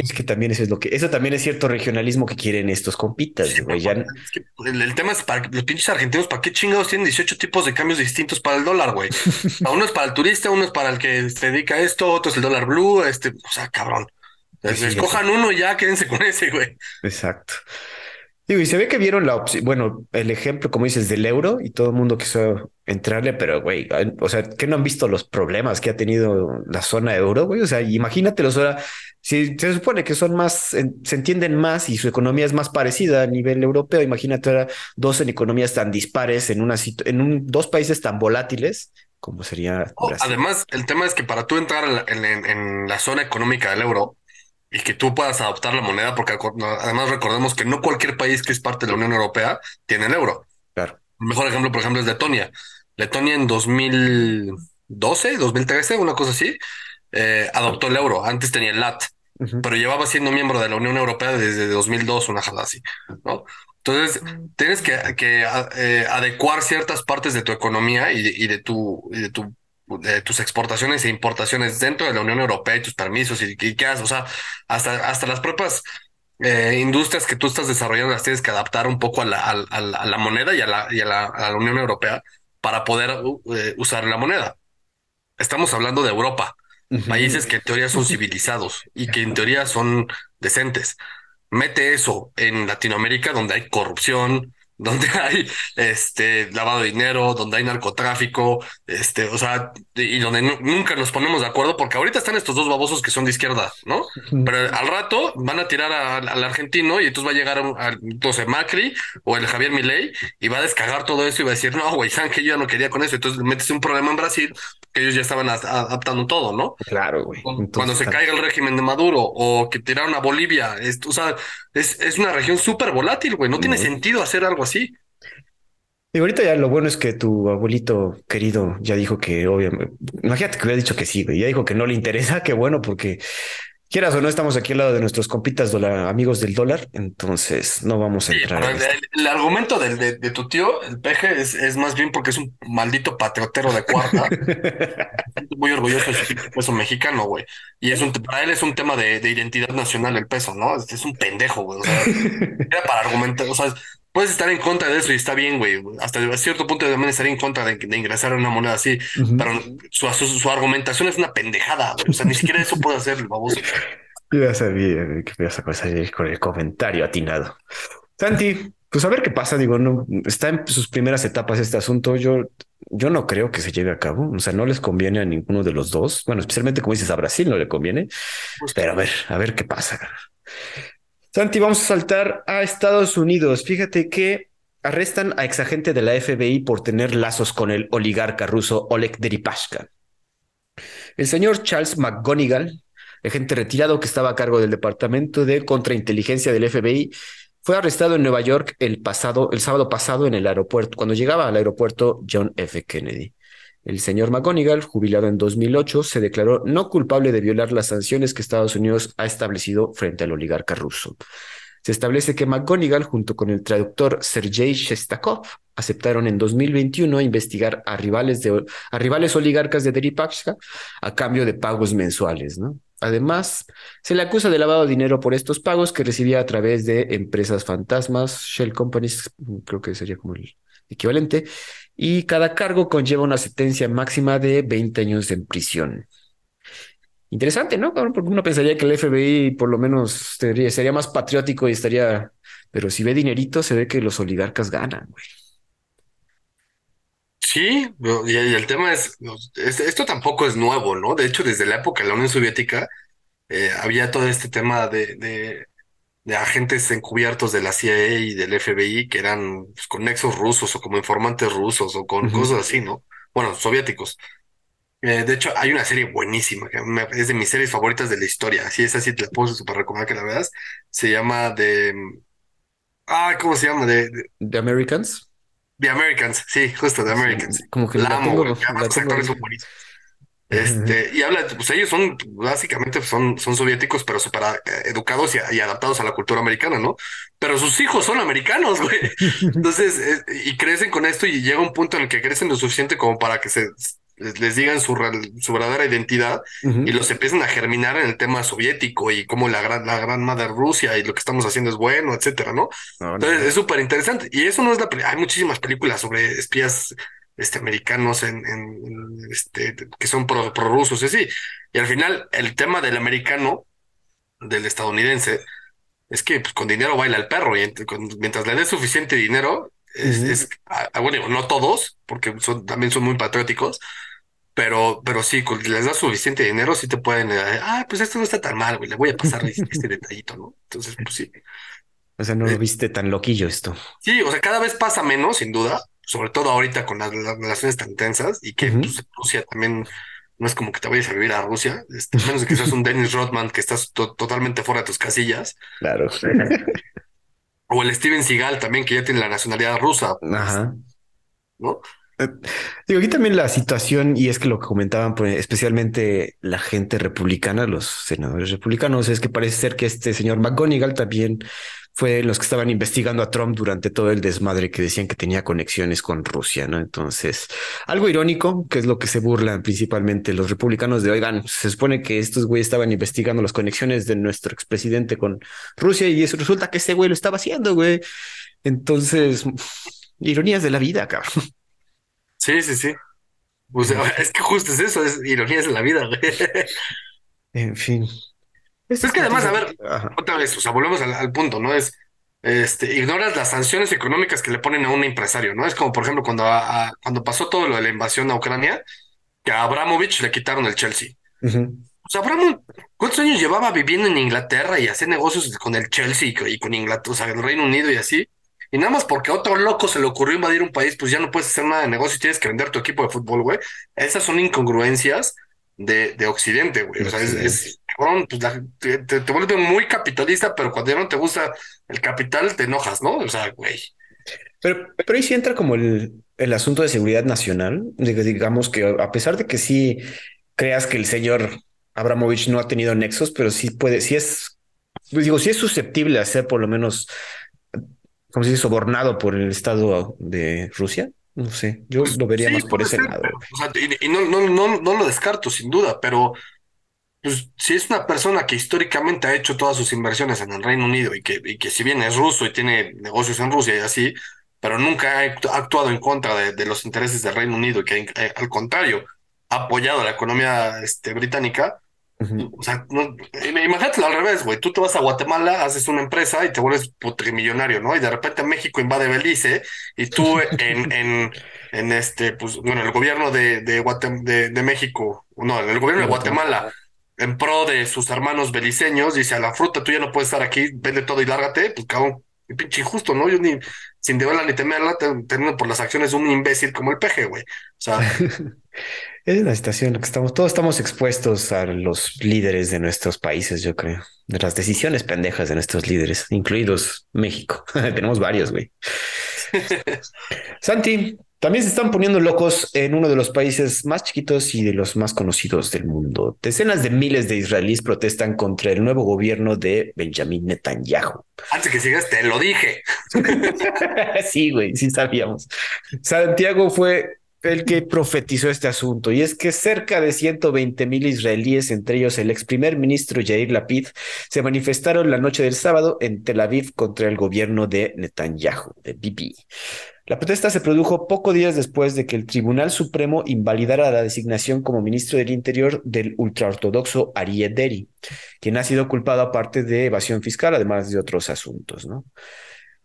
Speaker 1: Es que también eso es lo que, eso también es cierto regionalismo que quieren estos compitas, güey.
Speaker 2: el, tema es para los pinches argentinos, ¿para qué chingados tienen 18 tipos de cambios distintos para el dólar, güey? *laughs* uno es para el turista, uno es para el que se dedica a esto, otro es el dólar blue, este, o sea, cabrón. escojan uno y ya, quédense con ese, güey.
Speaker 1: Exacto y se ve que vieron la opción, bueno, el ejemplo, como dices, del euro y todo el mundo quiso entrarle, pero güey, o sea, que no han visto los problemas que ha tenido la zona euro, güey. O sea, imagínatelos ahora, si se supone que son más, se entienden más y su economía es más parecida a nivel europeo, imagínate ahora dos en economías tan dispares en una en un, dos países tan volátiles como sería.
Speaker 2: Oh, además, el tema es que para tú entrar en la zona económica del euro, y que tú puedas adoptar la moneda, porque además recordemos que no cualquier país que es parte de la Unión Europea tiene el euro.
Speaker 1: Claro.
Speaker 2: El mejor ejemplo, por ejemplo, es Letonia. Letonia en 2012, 2013, una cosa así, eh, adoptó el euro. Antes tenía el LAT, pero llevaba siendo miembro de la Unión Europea desde 2002, una jala así, ¿no? Entonces, tienes que, eh, adecuar ciertas partes de tu economía y de, tu, y de tu de tus exportaciones e importaciones dentro de la Unión Europea y tus permisos y, qué haces, o sea, hasta, hasta las propias eh, industrias que tú estás desarrollando las tienes que adaptar un poco a la, a, la moneda y, a la, y a, la, Unión Europea para poder eh, usar la moneda. Estamos hablando de Europa, países que en teoría son civilizados y que en teoría son decentes. Mete eso en Latinoamérica donde hay corrupción, donde *laughs* hay este lavado de dinero, donde hay narcotráfico, este, o sea, y donde nunca nos ponemos de acuerdo, porque ahorita están estos dos babosos que son de izquierda, ¿no? Pero al rato van a tirar al argentino y entonces va a llegar a, entonces Macri o el Javier Milei y va a descargar todo eso y va a decir, no, güey, saben que yo ya no quería con eso. Entonces metes un problema en Brasil que ellos ya estaban adaptando todo, ¿no?
Speaker 1: Claro, güey.
Speaker 2: Cuando se caiga el régimen de Maduro o que tiraron a Bolivia, es, o sea, es, es una región súper volátil, güey. No tiene sentido hacer algo así.
Speaker 1: Y ahorita ya lo bueno es que tu abuelito querido ya dijo que obviamente, imagínate que hubiera dicho que sí, güey, ya dijo que no le interesa, qué bueno, porque quieras o no, estamos aquí al lado de nuestros compitas amigos del dólar, entonces no vamos a entrar.
Speaker 2: el, argumento de, tu tío, el peje, es, es, más bien porque es un maldito patriotero de cuarta. *laughs* muy orgulloso de su peso mexicano, güey. Y es un, para él es un tema de, identidad nacional el peso, ¿no? Es, es un pendejo, güey. O sea, era para argumentar, o sea, puedes estar en contra de eso y está bien, güey. Hasta cierto punto también estaría en contra de, ingresar a una moneda así, pero su, su, argumentación es una pendejada, O sea, ni siquiera eso puede hacer el baboso.
Speaker 1: Yo ya sabía que me ibas a salir con el comentario atinado. Santi, pues a ver qué pasa. Digo, no está en sus primeras etapas este asunto. Yo, yo no creo que se lleve a cabo. O sea, no les conviene a ninguno de los dos. Bueno, especialmente como dices a Brasil no le conviene. Pues pero a ver, a ver qué pasa. Santi, vamos a saltar a Estados Unidos. Fíjate que arrestan a exagente de la FBI por tener lazos con el oligarca ruso Oleg Deripashka. El señor Charles McGonigal, agente retirado que estaba a cargo del Departamento de Contrainteligencia del FBI, Fue arrestado en Nueva York el pasado, el sábado pasado en el aeropuerto, cuando llegaba al aeropuerto John F. Kennedy. El señor McGonigal, jubilado en 2008, se declaró no culpable de violar las sanciones que Estados Unidos ha establecido frente al oligarca ruso. Se establece que McGonigal, junto con el traductor Sergei Shestakov, aceptaron en 2021 investigar a rivales, de, a rivales oligarcas de Deripaska a cambio de pagos mensuales. Además, se le acusa de lavado de dinero por estos pagos que recibía a través de empresas fantasmas, shell companies, creo que sería como el equivalente, y cada cargo conlleva una sentencia máxima de 20 años en prisión. Interesante, ¿no? Porque uno pensaría que el FBI por lo menos sería, más patriótico y estaría, pero si ve dinerito, se ve que los oligarcas ganan, güey.
Speaker 2: Sí, y el tema es, esto tampoco es nuevo, ¿no? De hecho, desde la época de la Unión Soviética eh, había todo este tema de, de, agentes encubiertos de la CIA y del FBI que eran pues, con nexos rusos o como informantes rusos o con cosas así, ¿no? Bueno, soviéticos. Eh, de hecho, hay una serie buenísima, que es de mis series favoritas de la historia. Así es, así te la puedo super recomendar que la veas. Se llama de... Ah, ¿cómo se llama? De,
Speaker 1: The Americans.
Speaker 2: The Americans, sí, justo The Americans. como que la, amo, actores son buenísimos. Este, y habla, pues ellos son, básicamente son, son soviéticos, pero super eh, educados y, adaptados a la cultura americana, ¿no? Pero sus hijos son americanos, güey. *laughs* Entonces, y crecen con esto y llega un punto en el que crecen lo suficiente como para que se les, digan su, su, verdadera identidad y los empiezan a germinar en el tema soviético y cómo la gran, la gran madre Rusia y lo que estamos haciendo es bueno, etcétera, ¿no? Entonces es súper interesante. Y eso no es la hay muchísimas películas sobre espías este, americanos en, este, que son prorrusos pro y así. Y al final, el tema del americano, del estadounidense, es que pues, con dinero baila el perro y mientras le des suficiente dinero, es, ah, bueno, no todos, porque son, también son muy patrióticos, pero, pero sí, les das suficiente dinero, sí te pueden, eh, ah, pues esto no está tan mal, güey, le voy a pasar este, este detallito, ¿no? Entonces, pues sí.
Speaker 1: O sea, no lo eh, viste tan loquillo esto.
Speaker 2: Sí, o sea, cada vez pasa menos, sin duda, sobre todo ahorita con las, relaciones tan tensas y que pues, Rusia también no es como que te vayas a vivir a Rusia, este, *laughs* menos de que seas un Dennis Rodman que estás totalmente fuera de tus casillas.
Speaker 1: Claro. *laughs*
Speaker 2: o el Steven Seagal también, que ya tiene la nacionalidad rusa.
Speaker 1: Ajá. ¿No? Eh, digo, aquí también la situación, y es que lo que comentaban, pues, especialmente la gente republicana, los senadores republicanos, es que parece ser que este señor McGonigal también fue los que estaban investigando a Trump durante todo el desmadre que decían que tenía conexiones con Rusia, ¿no? Entonces, algo irónico, que es lo que se burlan principalmente los republicanos de, oigan, se supone que estos güeyes estaban investigando las conexiones de nuestro expresidente con Rusia y eso resulta que ese güey lo estaba haciendo, güey. Entonces, ironías de la vida, cabrón.
Speaker 2: Sí, sí, sí. es que justo es eso, es ironías de la vida, güey.
Speaker 1: En fin.
Speaker 2: Es, que además, a ver, otra vez, o sea, volvemos al, punto, ¿no? Es, este, ignoras las sanciones económicas que le ponen a un empresario, ¿no? Es como, por ejemplo, cuando, cuando pasó todo lo de la invasión a Ucrania, que a Abramovich le quitaron el Chelsea. O sea, Abramovich, ¿cuántos años llevaba viviendo en Inglaterra y hacer negocios con el Chelsea y con Inglaterra, o sea, el Reino Unido y así? Y nada más porque a otro loco se le ocurrió invadir un país, pues ya no puedes hacer nada de negocio y tienes que vender tu equipo de fútbol, güey. Esas son incongruencias de, de Occidente, güey. O sea, es, pues te, te, vuelves muy capitalista, pero cuando ya no te gusta el capital, te enojas, ¿no? O sea, güey.
Speaker 1: Pero, pero ahí sí entra como el, el asunto de seguridad nacional. Digamos que a pesar de que sí creas que el señor Abramovich no ha tenido nexos, pero sí puede, sí es, pues digo, sí es susceptible a ser por lo menos, como si sobornado por el Estado de Rusia. No sé, yo pues lo vería más por ese lado.
Speaker 2: y, no, no, no, no lo descarto, sin duda, pero pues si es una persona que históricamente ha hecho todas sus inversiones en el Reino Unido y que, y que si bien es ruso y tiene negocios en Rusia y así, pero nunca ha actuado en contra de, los intereses del Reino Unido y que eh, al contrario ha apoyado la economía este, británica, o sea, no, imagínate al revés, güey. Tú te vas a Guatemala, haces una empresa y te vuelves putrimillonario, ¿no? Y de repente México invade Belice y tú en, en, en este, pues, bueno, el gobierno de, de, de, México, no, en el gobierno de Guatemala, en pro de sus hermanos beliceños, dice a la fruta, tú ya no puedes estar aquí, vende todo y lárgate, pues cabrón, pinche injusto, ¿no? Yo ni, sin deberla ni temerla, teniendo por las acciones de un imbécil como el peje, güey. O sea. *laughs*
Speaker 1: es una situación que estamos, todos estamos expuestos a los líderes de nuestros países, yo creo. De las decisiones pendejas de nuestros líderes, incluidos México. *laughs* Tenemos varios, güey. Santi, también se están poniendo locos en uno de los países más chiquitos y de los más conocidos del mundo. Decenas de miles de israelíes protestan contra el nuevo gobierno de Benjamin Netanyahu.
Speaker 2: Antes que sigas, te lo dije. *laughs*
Speaker 1: sí, güey, sí sabíamos. Santiago fue el que profetizó este asunto, y es que cerca de 120 mil israelíes, entre ellos el ex primer ministro Yair Lapid, se manifestaron la noche del sábado en Tel Aviv contra el gobierno de Netanyahu, de Bibi. La protesta se produjo pocos días después de que el Tribunal Supremo invalidara la designación como ministro del Interior del ultraortodoxo Arieh Deri, quien ha sido culpado aparte de evasión fiscal, además de otros asuntos, ¿no?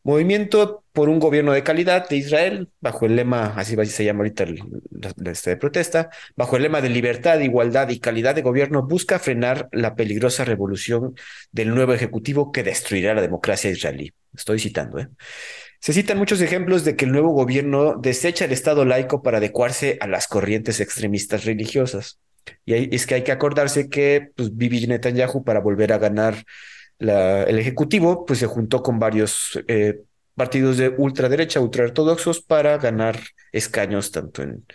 Speaker 1: Movimiento por un gobierno de calidad de Israel, bajo el lema, así se llama ahorita la, esta de protesta, bajo el lema de libertad, igualdad y calidad de gobierno, busca frenar la peligrosa revolución del nuevo ejecutivo que destruirá la democracia israelí. Estoy citando, ¿eh? Se citan muchos ejemplos de que el nuevo gobierno desecha el Estado laico para adecuarse a las corrientes extremistas religiosas. Y es que hay que acordarse que pues, Bibi Netanyahu, para volver a ganar el Ejecutivo, pues se juntó con varios eh, partidos de ultraderecha, ultraortodoxos, para ganar escaños tanto en,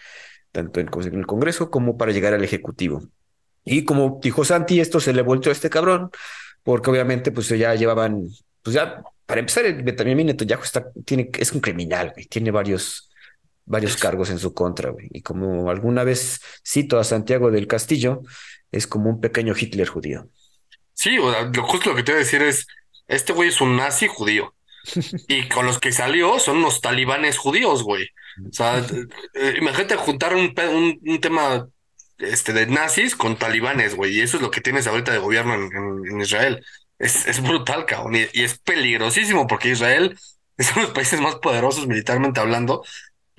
Speaker 1: tanto en, el Congreso como para llegar al Ejecutivo. Y como dijo Santi, esto se le volteó a este cabrón, porque obviamente pues ya llevaban, pues ya para empezar, Benjamín Netanyahu está, tiene, es un criminal. Tiene varios, varios cargos en su contra, güey. Y como alguna vez cito a Santiago del Castillo, es como un pequeño Hitler judío.
Speaker 2: Sí, lo justo lo que te voy a decir es, este güey es un nazi judío. *laughs* y con los que salió son unos talibanes judíos, güey. O sea, eh, imagínate juntar un, un, tema este, de nazis con talibanes, güey. Y eso es lo que tienes ahorita de gobierno en Israel es, es brutal, cabrón, y, es peligrosísimo porque Israel es uno de los países más poderosos militarmente hablando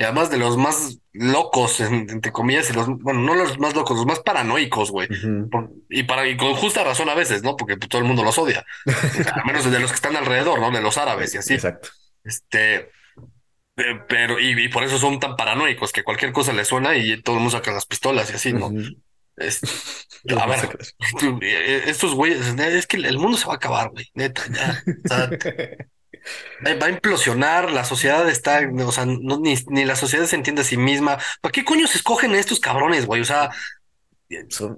Speaker 2: y además de los más locos, entre comillas, y los, bueno, no los más locos, los más paranoicos, güey. y, para, y con justa razón a veces, ¿no? Porque todo el mundo los odia, *laughs* a menos de los que están alrededor, ¿no? De los árabes y así.
Speaker 1: Exacto.
Speaker 2: Este, eh, pero, y, por eso son tan paranoicos que cualquier cosa les suena y todo el mundo saca las pistolas y así, ¿no? *laughs* a ver, *laughs* eh, estos güeyes, es que el mundo se va a acabar, güey, neta, ya. Va a implosionar, la sociedad está, o sea, ni, ni, la sociedad se entiende a sí misma. ¿Para qué coño se escogen estos cabrones, güey? O sea,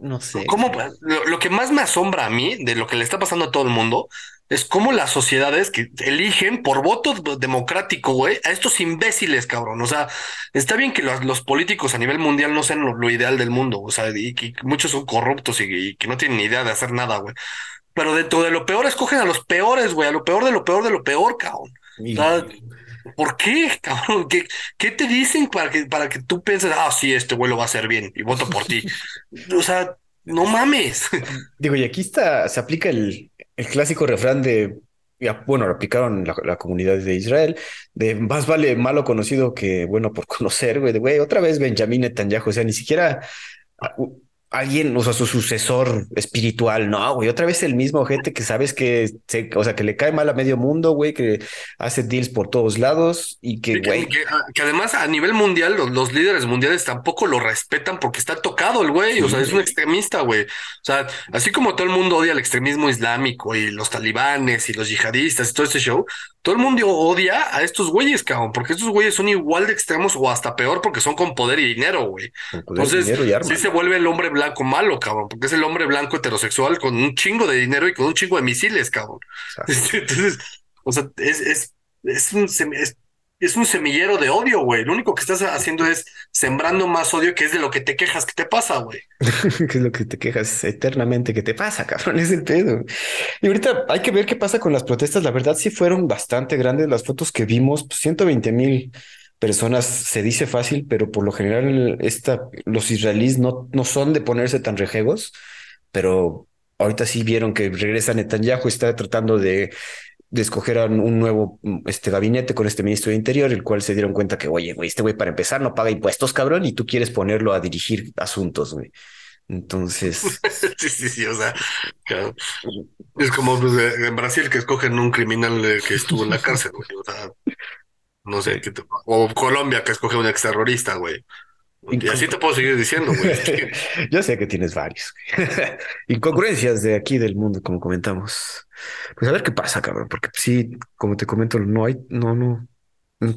Speaker 1: no sé.
Speaker 2: ¿cómo, lo, que más me asombra a mí de lo que le está pasando a todo el mundo es como las sociedades que eligen por voto democrático, güey, a estos imbéciles, cabrón. O sea, está bien que los, políticos a nivel mundial no sean lo, ideal del mundo, o sea, y que muchos son corruptos y, que no tienen ni idea de hacer nada, güey. Pero dentro de lo peor escogen a los peores, güey, a lo peor de lo peor de lo peor, cabrón. ¿Por qué, cabrón? ¿Qué, ¿Qué, te dicen para que, para que tú pienses, ah, sí, este güey lo va a hacer bien y voto por ti? o sea, no mames. *laughs*
Speaker 1: Digo, y aquí está, se aplica el, el clásico refrán de, bueno, lo aplicaron la, la, comunidad de Israel, de más vale malo conocido que bueno por *laughs* conocer, güey, de güey, otra vez Benjamín Netanyahu, o sea, ni siquiera alguien, o sea, su sucesor espiritual, no, güey, otra vez el mismo gente que sabes que, se, o sea, que le cae mal a medio mundo, güey, que hace deals por todos lados y que, güey.
Speaker 2: Ah, que, además a nivel mundial, los, líderes mundiales tampoco lo respetan porque está tocado el güey, o sea, es un extremista, güey. O sea, así como todo el mundo odia el extremismo islámico y los talibanes y los yihadistas y todo ese show, todo el mundo odia a estos güeyes, cabrón, porque estos güeyes son igual de extremos o hasta peor porque son con poder y dinero, güey. Entonces, sí se vuelve el hombre blanco malo, cabrón, porque es el hombre blanco heterosexual con un chingo de dinero y con un chingo de misiles, cabrón. *laughs* Entonces, o sea, es, es, es un, es es un semillero de odio, güey. Lo único que estás haciendo es sembrando más odio, que es de lo que te quejas que te pasa, güey. *laughs*
Speaker 1: que es lo que te quejas eternamente que te pasa, cabrón, es el pedo. Y ahorita hay que ver qué pasa con las protestas. La verdad sí fueron bastante grandes las fotos que vimos, 120 pues, mil personas se dice fácil, pero por lo general esta, los israelíes no, no son de ponerse tan rejegos, pero ahorita sí vieron que regresa Netanyahu, está tratando de de escoger a un nuevo este, gabinete con este ministro de Interior, el cual se dieron cuenta que, oye, güey, este güey para empezar no paga impuestos, cabrón, y tú quieres ponerlo a dirigir asuntos, güey. Entonces. *laughs*
Speaker 2: sí, sí, sí, o sea, es como pues, en Brasil que escogen un criminal eh, que estuvo en la cárcel, güey. O sea, no sé, o Colombia que escoge un exterrorista, güey. Y así te puedo seguir diciendo, güey. *laughs*
Speaker 1: Yo sé que tienes varios. *laughs* Incongruencias de aquí del mundo, como comentamos. Pues a ver qué pasa, cabrón, porque sí, como te comento, no hay, no, no,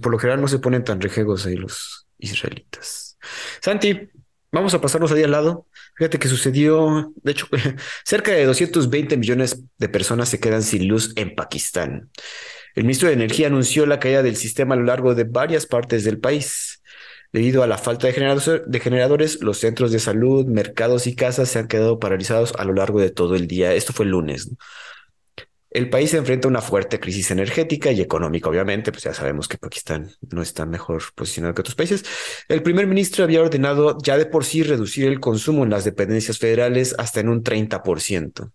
Speaker 1: por lo general no se ponen tan rejegos ahí los israelitas. Santi, vamos a pasarnos ahí al lado. Fíjate que sucedió, de hecho, *laughs* cerca de 220 millones de personas se quedan sin luz en Pakistán. El ministro de Energía anunció la caída del sistema a lo largo de varias partes del país. Debido a la falta de generadores, los centros de salud, mercados y casas se han quedado paralizados a lo largo de todo el día. Esto fue el lunes. El país se enfrenta a una fuerte crisis energética y económica, obviamente, pues ya sabemos que Pakistán no está mejor posicionado que otros países. El primer ministro había ordenado ya de por sí reducir el consumo en las dependencias federales hasta en un 30%.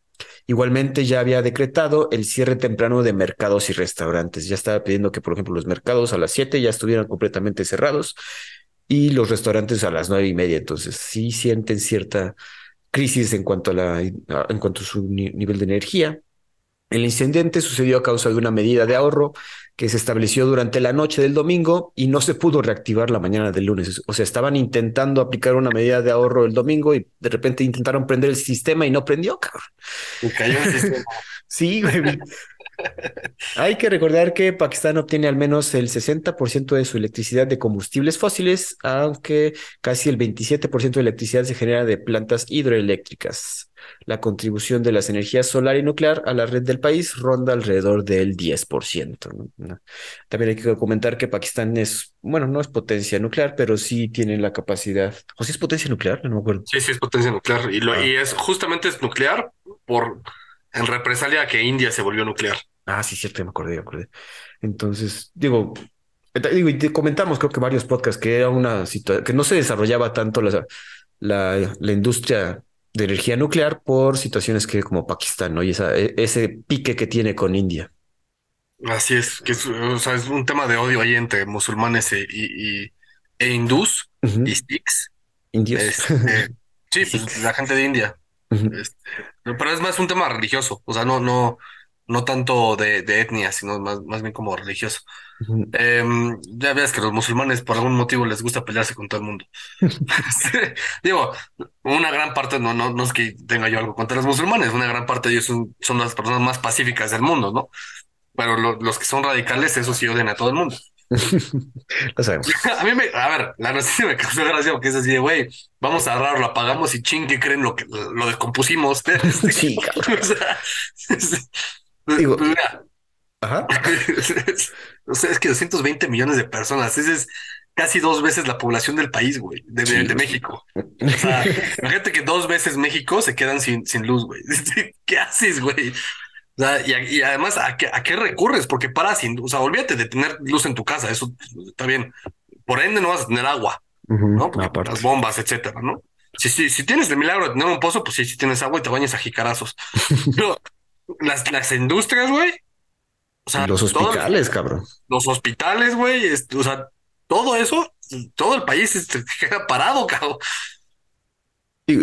Speaker 1: Igualmente ya había decretado el cierre temprano de mercados y restaurantes. Ya estaba pidiendo que, por ejemplo, los mercados a las 7 ya estuvieran completamente cerrados y los restaurantes a las nueve y media. Entonces sí sienten cierta crisis en cuanto a, la, en cuanto a su nivel de energía. El incidente sucedió a causa de una medida de ahorro que se estableció durante la noche del domingo y no se pudo reactivar la mañana del lunes. O sea, estaban intentando aplicar una medida de ahorro el domingo y de repente intentaron prender el sistema y no prendió, cabrón.
Speaker 2: cayó el sistema. *laughs*
Speaker 1: sí, güey. Hay que recordar que Pakistán obtiene al menos el 60% de su electricidad de combustibles fósiles, aunque casi el 27% de electricidad se genera de plantas hidroeléctricas. La contribución de las energías solar y nuclear a la red del país ronda alrededor del 10%. También hay que comentar que Pakistán es, bueno, no es potencia nuclear, pero sí tiene la capacidad. ¿O sí es potencia nuclear? No me acuerdo.
Speaker 2: Sí, sí es potencia nuclear. Y, lo, ah. y es justamente es nuclear por en represalia a que India se volvió nuclear.
Speaker 1: Ah, sí, cierto, me acordé, me acordé. Entonces, digo, digo, y te comentamos, creo que varios podcasts, que era una situación que no se desarrollaba tanto la, la, la, industria de energía nuclear por situaciones que como Pakistán, ¿no? Y esa, e, ese pique que tiene con India.
Speaker 2: Así es, que es, o sea, es un tema de odio ahí entre musulmanes e, y, e hindús y sikhs.
Speaker 1: Indios.
Speaker 2: Este, *laughs* sí, pues la gente de India. Este, pero es más un tema religioso, o sea, no, no, no tanto de, etnia, sino más, más bien como religioso. Em, ya ves que los musulmanes por algún motivo les gusta pelearse con todo el mundo. *laughs* *laughs* Digo, una gran parte, no, no, no es que tenga yo algo contra los musulmanes, una gran parte de ellos son, son las personas más pacíficas del mundo, ¿no? Pero los que son radicales, eso sí odian a todo el mundo. *laughs*
Speaker 1: Lo sabemos. *laughs*
Speaker 2: A mí me, a ver, la noticia me causó gracia porque es así de, güey, vamos a agarrarlo, lo apagamos y ching, que creen lo que lo descompusimos. *laughs*
Speaker 1: sí, cabrón. Digo,
Speaker 2: Ajá. o sea, es que 220 millones de personas, ese es casi dos veces la población del país, güey, de, México. O sea, imagínate que dos veces México se quedan sin, sin luz, güey. ¿Qué haces, güey? O sea, y, además, ¿a qué, ¿a qué recurres? Porque para sin, o sea, olvídate de tener luz en tu casa, eso está bien. Por ende, no vas a tener agua, ¿no? las bombas, etcétera, ¿no? Si, si, si tienes el milagro de tener un pozo, pues sí, si tienes agua y te bañas a jicarazos. *laughs* Pero las, las industrias, güey.
Speaker 1: O sea, los hospitales, cabrón.
Speaker 2: Los hospitales, güey. O sea, todo eso, todo el país se queda parado, cabrón.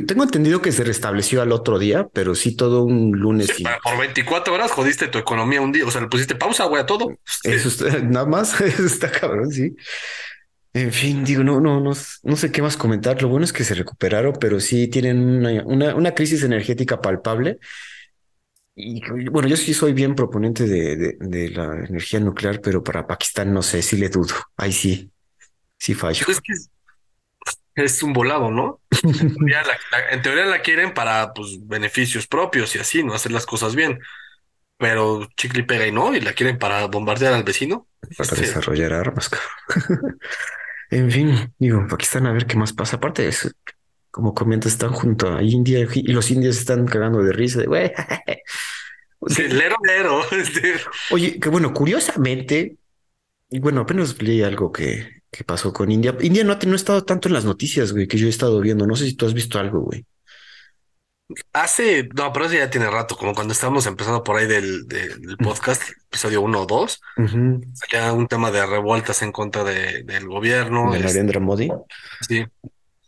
Speaker 1: Tengo entendido que se restableció al otro día, pero sí todo un lunes.
Speaker 2: Por 24 horas jodiste tu economía un día, o sea, le pusiste pausa, güey, a todo.
Speaker 1: Eso está, *laughs* nada más, *laughs* eso está cabrón, sí. En fin, digo, no, no, no, no sé qué más comentar. Lo bueno es que se recuperaron, pero sí tienen una, una, una crisis energética palpable y bueno, yo sí soy bien proponente de, de, la energía nuclear, pero para Pakistán no sé, sí le dudo. Ahí sí, sí fallo.
Speaker 2: Es que es, un volado, ¿no? en, teoría la, quieren para pues, beneficios propios y así, ¿no? Hacer las cosas bien. Pero chicle y pega y no, y la quieren para bombardear al vecino.
Speaker 1: Para este, desarrollar armas. *laughs* en fin, digo, Pakistán a ver qué más pasa. Aparte de eso, como comentas, están junto a India y los indios están cagando de risa de güey. *laughs*
Speaker 2: Sí, lero, lero. *laughs*
Speaker 1: Oye, que bueno, curiosamente, y bueno, apenas leí algo que, que pasó con India. India no, no ha estado tanto en las noticias, güey, que yo he estado viendo. No sé si tú has visto algo, güey.
Speaker 2: Hace, no, pero eso ya tiene rato, como cuando estábamos empezando por ahí del, del podcast, episodio uno o dos, ya un tema de revueltas en contra de, del gobierno.
Speaker 1: De Narendra Modi.
Speaker 2: Sí.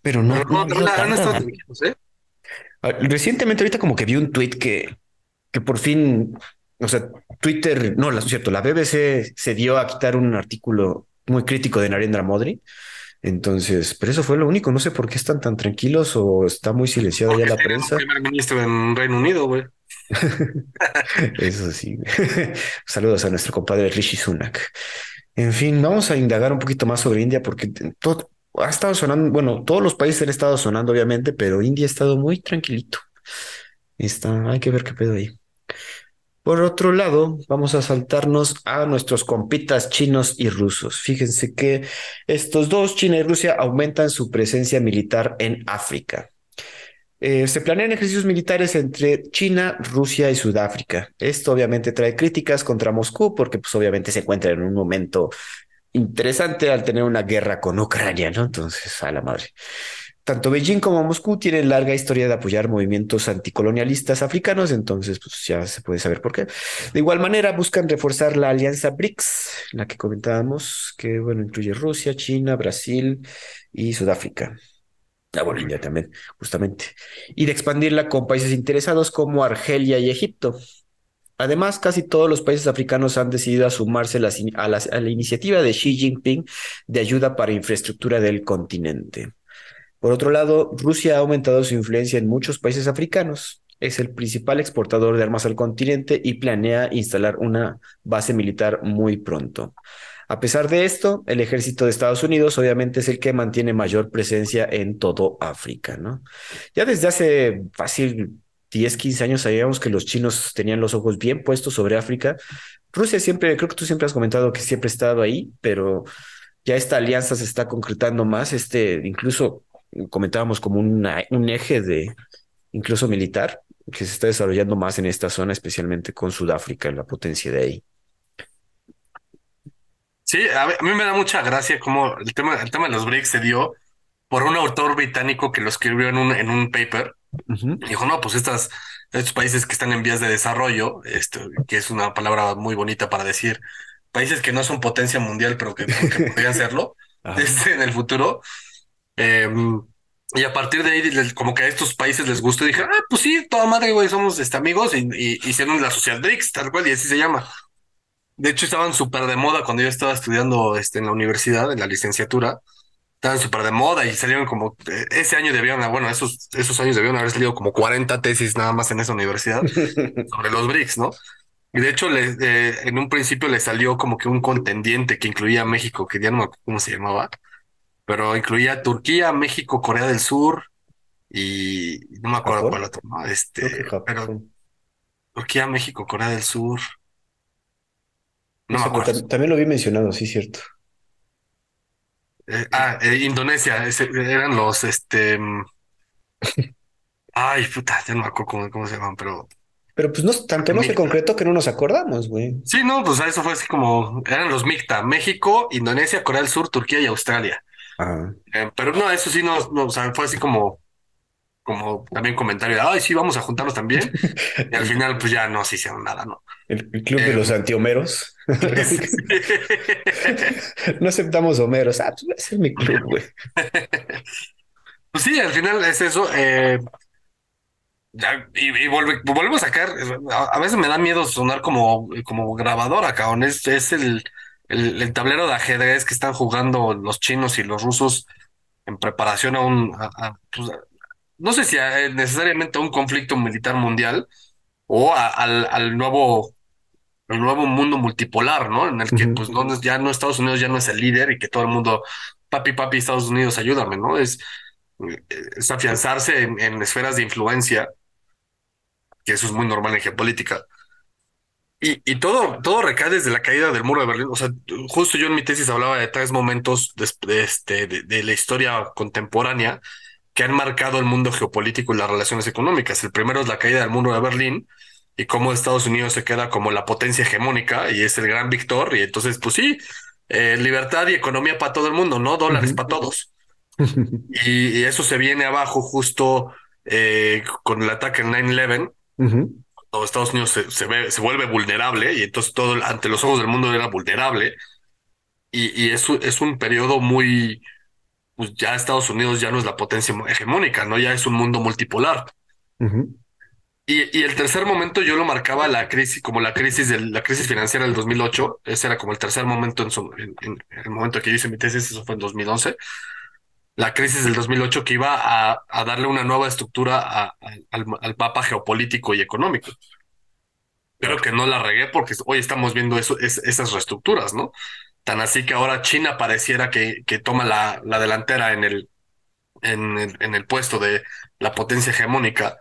Speaker 1: Pero no.
Speaker 2: no, no, no, no, ¿eh?
Speaker 1: Ah, recientemente, ahorita como que vi un tweet que, que por fin, o sea, Twitter, no, es cierto, la BBC se dio a quitar un artículo muy crítico de Narendra Modi. Entonces, pero eso fue lo único. No sé por qué están tan tranquilos o está muy silenciado ya la prensa.
Speaker 2: primer ministro en Reino Unido, güey. *laughs*
Speaker 1: Eso sí. *laughs* Saludos a nuestro compadre Rishi Sunak. En fin, vamos a indagar un poquito más sobre India porque todo, ha estado sonando, bueno, todos los países han estado sonando obviamente, pero India ha estado muy tranquilito. Está, hay que ver qué pedo ahí. Por otro lado, vamos a saltarnos a nuestros compitas chinos y rusos. Fíjense que estos dos, China y Rusia, aumentan su presencia militar en África. Eh, se planean ejercicios militares entre China, Rusia y Sudáfrica. Esto obviamente trae críticas contra Moscú porque pues obviamente se encuentra en un momento interesante al tener una guerra con Ucrania, ¿no? Entonces, a la madre. Tanto Beijing como Moscú tienen larga historia de apoyar movimientos anticolonialistas africanos, entonces pues ya se puede saber por qué. De igual manera, buscan reforzar la alianza BRICS, la que comentábamos, que bueno, incluye Rusia, China, Brasil y Sudáfrica. Ah, bueno, India también, justamente. Y de expandirla con países interesados como Argelia y Egipto. Además, casi todos los países africanos han decidido a sumarse a, la, iniciativa de Xi Jinping de ayuda para infraestructura del continente. Por otro lado, Rusia ha aumentado su influencia en muchos países africanos. Es el principal exportador de armas al continente y planea instalar una base militar muy pronto. A pesar de esto, el ejército de Estados Unidos obviamente es el que mantiene mayor presencia en todo África, ¿no? Ya desde hace fácil 10, 15 años sabíamos que los chinos tenían los ojos bien puestos sobre África. Rusia siempre, creo que tú siempre has comentado que siempre ha estado ahí, pero ya esta alianza se está concretando más. Este, incluso comentábamos como un eje de, incluso militar, que se está desarrollando más en esta zona, especialmente con Sudáfrica, la potencia de ahí.
Speaker 2: Sí, a mí me da mucha gracia cómo el tema, el tema de los BRICS se dio por un autor británico que lo escribió en un, en un paper Dijo, no, pues estas, estos países que están en vías de desarrollo, esto, que es una palabra muy bonita para decir países que no son potencia mundial, pero que, podrían serlo *laughs* este, en el futuro. Em, y a partir de ahí, como que a estos países les gustó, dije, ah, pues sí, toda madre, güey, somos este, amigos y, y hicieron la Social BRICS, tal cual, y así se llama. De hecho, estaban súper de moda cuando yo estaba estudiando este, en la universidad, en la licenciatura estaban súper de moda y salieron como, eh, ese año debieron, bueno, esos, esos años debieron haber salido como 40 tesis nada más en esa universidad *laughs* sobre los BRICS, ¿no? Y de hecho, le, eh, en un principio le salió como que un contendiente que incluía a México, que ya no me acuerdo cómo se llamaba, pero incluía Turquía, México, Corea del Sur y no me acuerdo cuál otro, ¿no? Este, pero Turquía, México, Corea del Sur.
Speaker 1: No me acuerdo. También lo vi mencionado, sí, cierto.
Speaker 2: Eh, ah, eh, Indonesia, eran los, este... Mm, ay, puta, ya no me acuerdo cómo, se llaman, pero...
Speaker 1: Pero pues no, tanto no se concretó que no nos acordamos, güey.
Speaker 2: Sí, no, pues eso fue así como, eran los MICTA, México, Indonesia, Corea del Sur, Turquía y Australia. Eh, pero no, eso sí, no, no, o sea, fue así como, como también comentario de, ay, sí, vamos a juntarnos también. y al final, pues ya no se hicieron nada, ¿no?
Speaker 1: El, club de los antiomeros. *laughs* *laughs* no aceptamos homeros. Ah, pues ese es mi club, güey. *laughs*
Speaker 2: pues sí, al final es eso. Eh, y, volvemos a sacar. A, veces me da miedo sonar como, como grabadora, cabrón. Es, es el, el, tablero de ajedrez que están jugando los chinos y los rusos en preparación a un. Pues, no sé si necesariamente a un conflicto militar mundial o al, al nuevo el nuevo mundo multipolar, ¿no? En el que pues no, ya no Estados Unidos ya no es el líder y que todo el mundo, papi, papi, Estados Unidos, ayúdame, ¿no? Es, es afianzarse en, esferas de influencia, que eso es muy normal en geopolítica. Y, y, todo, todo recae desde la caída del muro de Berlín. O sea, justo yo en mi tesis hablaba de tres momentos de, este, de la historia contemporánea que han marcado el mundo geopolítico y las relaciones económicas. El primero es la caída del muro de Berlín, y cómo Estados Unidos se queda como la potencia hegemónica y es el gran victor. Y entonces, pues sí, eh, libertad y economía para todo el mundo, no dólares para todos. *laughs* y, eso se viene abajo justo eh, con el ataque en 9-11. cuando Estados Unidos se, ve, se vuelve vulnerable y entonces todo ante los ojos del mundo era vulnerable. Y, y eso es un periodo muy, pues ya Estados Unidos ya no es la potencia hegemónica, ¿no? Ya es un mundo multipolar y, y, el tercer momento yo lo marcaba la crisis, como la crisis de la crisis financiera del 2008. Ese era como el tercer momento en, en, el momento que yo hice mi tesis, eso fue en 2011. La crisis del 2008 que iba a, a darle una nueva estructura a, al, al mapa geopolítico y económico. Pero que no la regué porque hoy estamos viendo eso, es, esas reestructuras, ¿no? Tan así que ahora China pareciera que, que toma la, la delantera en el, en el, en el puesto de la potencia hegemónica.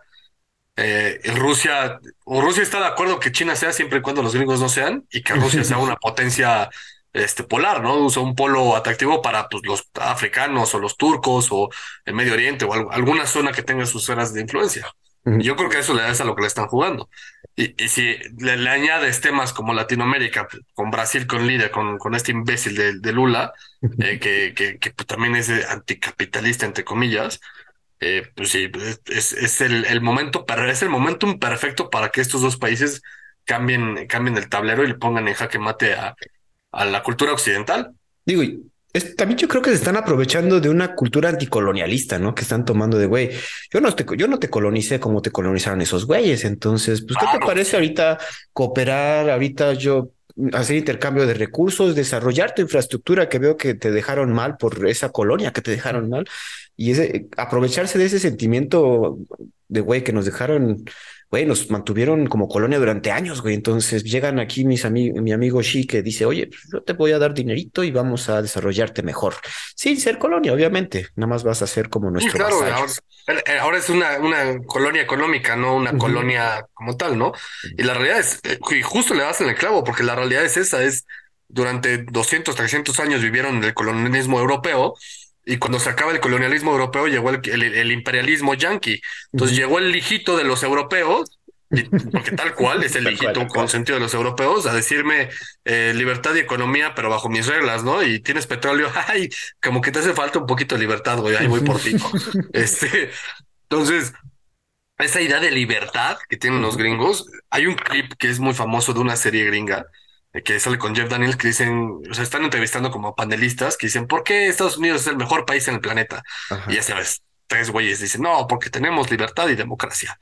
Speaker 2: Eh, Rusia, o Rusia está de acuerdo que China sea siempre y cuando los gringos no sean y que Rusia sea *laughs* una potencia este, polar, ¿no? Usa un polo atractivo para pues, los africanos o los turcos o el Medio Oriente o alguna zona que tenga sus esferas de influencia. Yo creo que eso es a lo que le están jugando. Y, y si le, le, añades temas como Latinoamérica, con Brasil con líder, con, con este imbécil de, de Lula, eh, que, que, que pues, también es anticapitalista, entre comillas, eh, pues sí, es, es el, el momento, es el momentum perfecto para que estos dos países cambien, cambien el tablero y le pongan en jaque mate a, a la cultura occidental.
Speaker 1: Digo, es, también yo creo que se están aprovechando de una cultura anticolonialista, ¿no? Que están tomando de, güey, yo no te, yo no te colonicé como te colonizaron esos güeyes. Entonces, pues, ¿qué te parece ahorita cooperar? Ahorita yo hacer intercambio de recursos, desarrollar tu infraestructura que veo que te dejaron mal por esa colonia que te dejaron mal y ese, aprovecharse de ese sentimiento de, güey, que nos dejaron güey, nos mantuvieron como colonia durante años, güey. Entonces llegan aquí mis amigos, mi amigo Shi que dice, oye, pues, yo te voy a dar dinerito y vamos a desarrollarte mejor. Sin ser colonia, obviamente. Nada más vas a ser como nuestro.
Speaker 2: claro, ahora, es una, una colonia económica, no una colonia como tal, ¿no? Y la realidad es, eh, y justo le das en el clavo, porque la realidad es esa, es durante 200, 300 años vivieron el colonialismo europeo y cuando se acaba el colonialismo europeo llegó el, el, imperialismo yanqui. Entonces llegó el hijito de los europeos, porque tal cual es el *laughs* hijito con sentido de los europeos, a decirme eh, libertad y economía, pero bajo mis reglas, ¿no? Y tienes petróleo, *laughs* ay, como que te hace falta un poquito de libertad, güey, ahí voy por ti. *laughs* este, entonces, esa idea de libertad que tienen los gringos, hay un clip que es muy famoso de una serie gringa que sale con Jeff Daniels, que dicen, o sea, están entrevistando como panelistas que dicen, ¿por qué Estados Unidos es el mejor país en el planeta? Y ya sabes, tres güeyes dicen, no, porque tenemos libertad y democracia.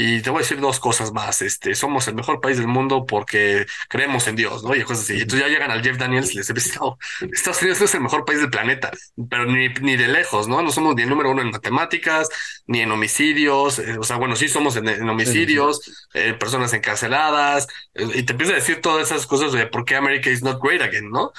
Speaker 2: Y te voy a decir dos cosas más. Este, somos el mejor país del mundo porque creemos en Dios, ¿no? Y cosas así. Entonces ya llegan al Jeff Daniels y les dicen, no, Estados Unidos es el mejor país del planeta, pero ni, ni de lejos, ¿no? No somos ni el número uno en matemáticas, ni en homicidios. Eh, o sea, bueno, sí somos en, homicidios, eh, personas encarceladas. Eh, y te empieza a decir todas esas cosas de por qué America is not great again, ¿no?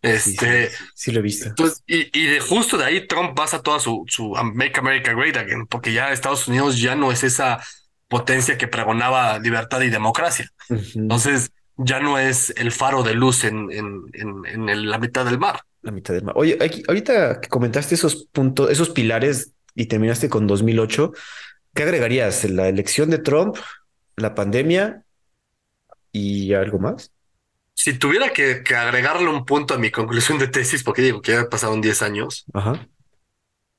Speaker 2: Este,
Speaker 1: sí, lo he visto.
Speaker 2: Entonces, y, y de justo de ahí Trump basa toda su, su Make America Great Again, porque ya Estados Unidos ya no es esa potencia que pregonaba libertad y democracia. Entonces, ya no es el faro de luz en, en, en, la mitad del mar.
Speaker 1: La mitad del mar. Oye, ahorita que comentaste esos puntos, esos pilares y terminaste con 2008, ¿qué agregarías? ¿La elección de Trump, la pandemia y algo más?
Speaker 2: Si tuviera que, que agregarle un punto a mi conclusión de tesis, porque digo que ya pasaron 10 años, Ajá.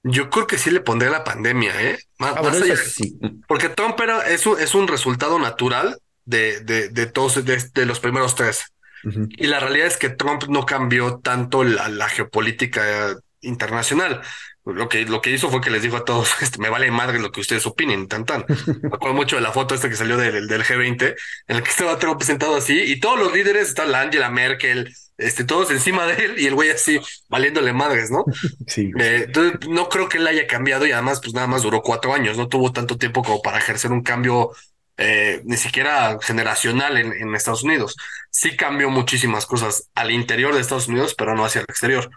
Speaker 2: Yo creo que sí le pondré la pandemia, ¿eh? Más, ah, sí. Porque Trump era, es, un, es un resultado natural de, de, de todos, de, los primeros tres. Y la realidad es que Trump no cambió tanto la, la geopolítica internacional. Lo que, lo que hizo fue que les dijo a todos, *laughs* este, me vale madre lo que ustedes opinen, tan tan. Me acuerdo mucho de la foto esta que salió del, del G20, en la que estaba Trump presentado así, y todos los líderes, está la Angela Merkel, este, todos encima de él y el güey así valiéndole madres, ¿no? *laughs* Sí. Eh, entonces, no creo que él haya cambiado y además, pues nada más duró cuatro años, no tuvo tanto tiempo como para ejercer un cambio eh, ni siquiera generacional en, en, Estados Unidos. Sí cambió muchísimas cosas al interior de Estados Unidos, pero no hacia el exterior.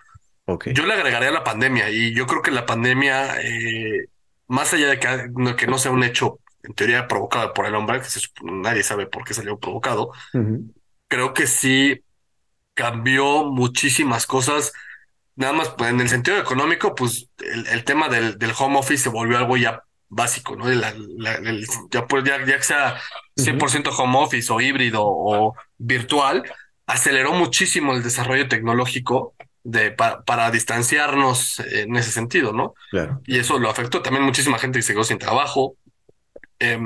Speaker 2: Okay. Yo le agregaría la pandemia y yo creo que la pandemia, eh, más allá de que, que, no sea un hecho en teoría provocado por el hombre, que nadie sabe por qué salió provocado, creo que sí cambió muchísimas cosas. Nada más pues, en el sentido económico, pues el, el tema del, del, home office se volvió algo ya básico, ¿no? La, la, ya, pues, ya, ya que sea 100% home office o híbrido o virtual, aceleró muchísimo el desarrollo tecnológico de, para, para distanciarnos en ese sentido, ¿no? Claro. Y eso lo afectó también muchísima gente que se quedó sin trabajo. Eh,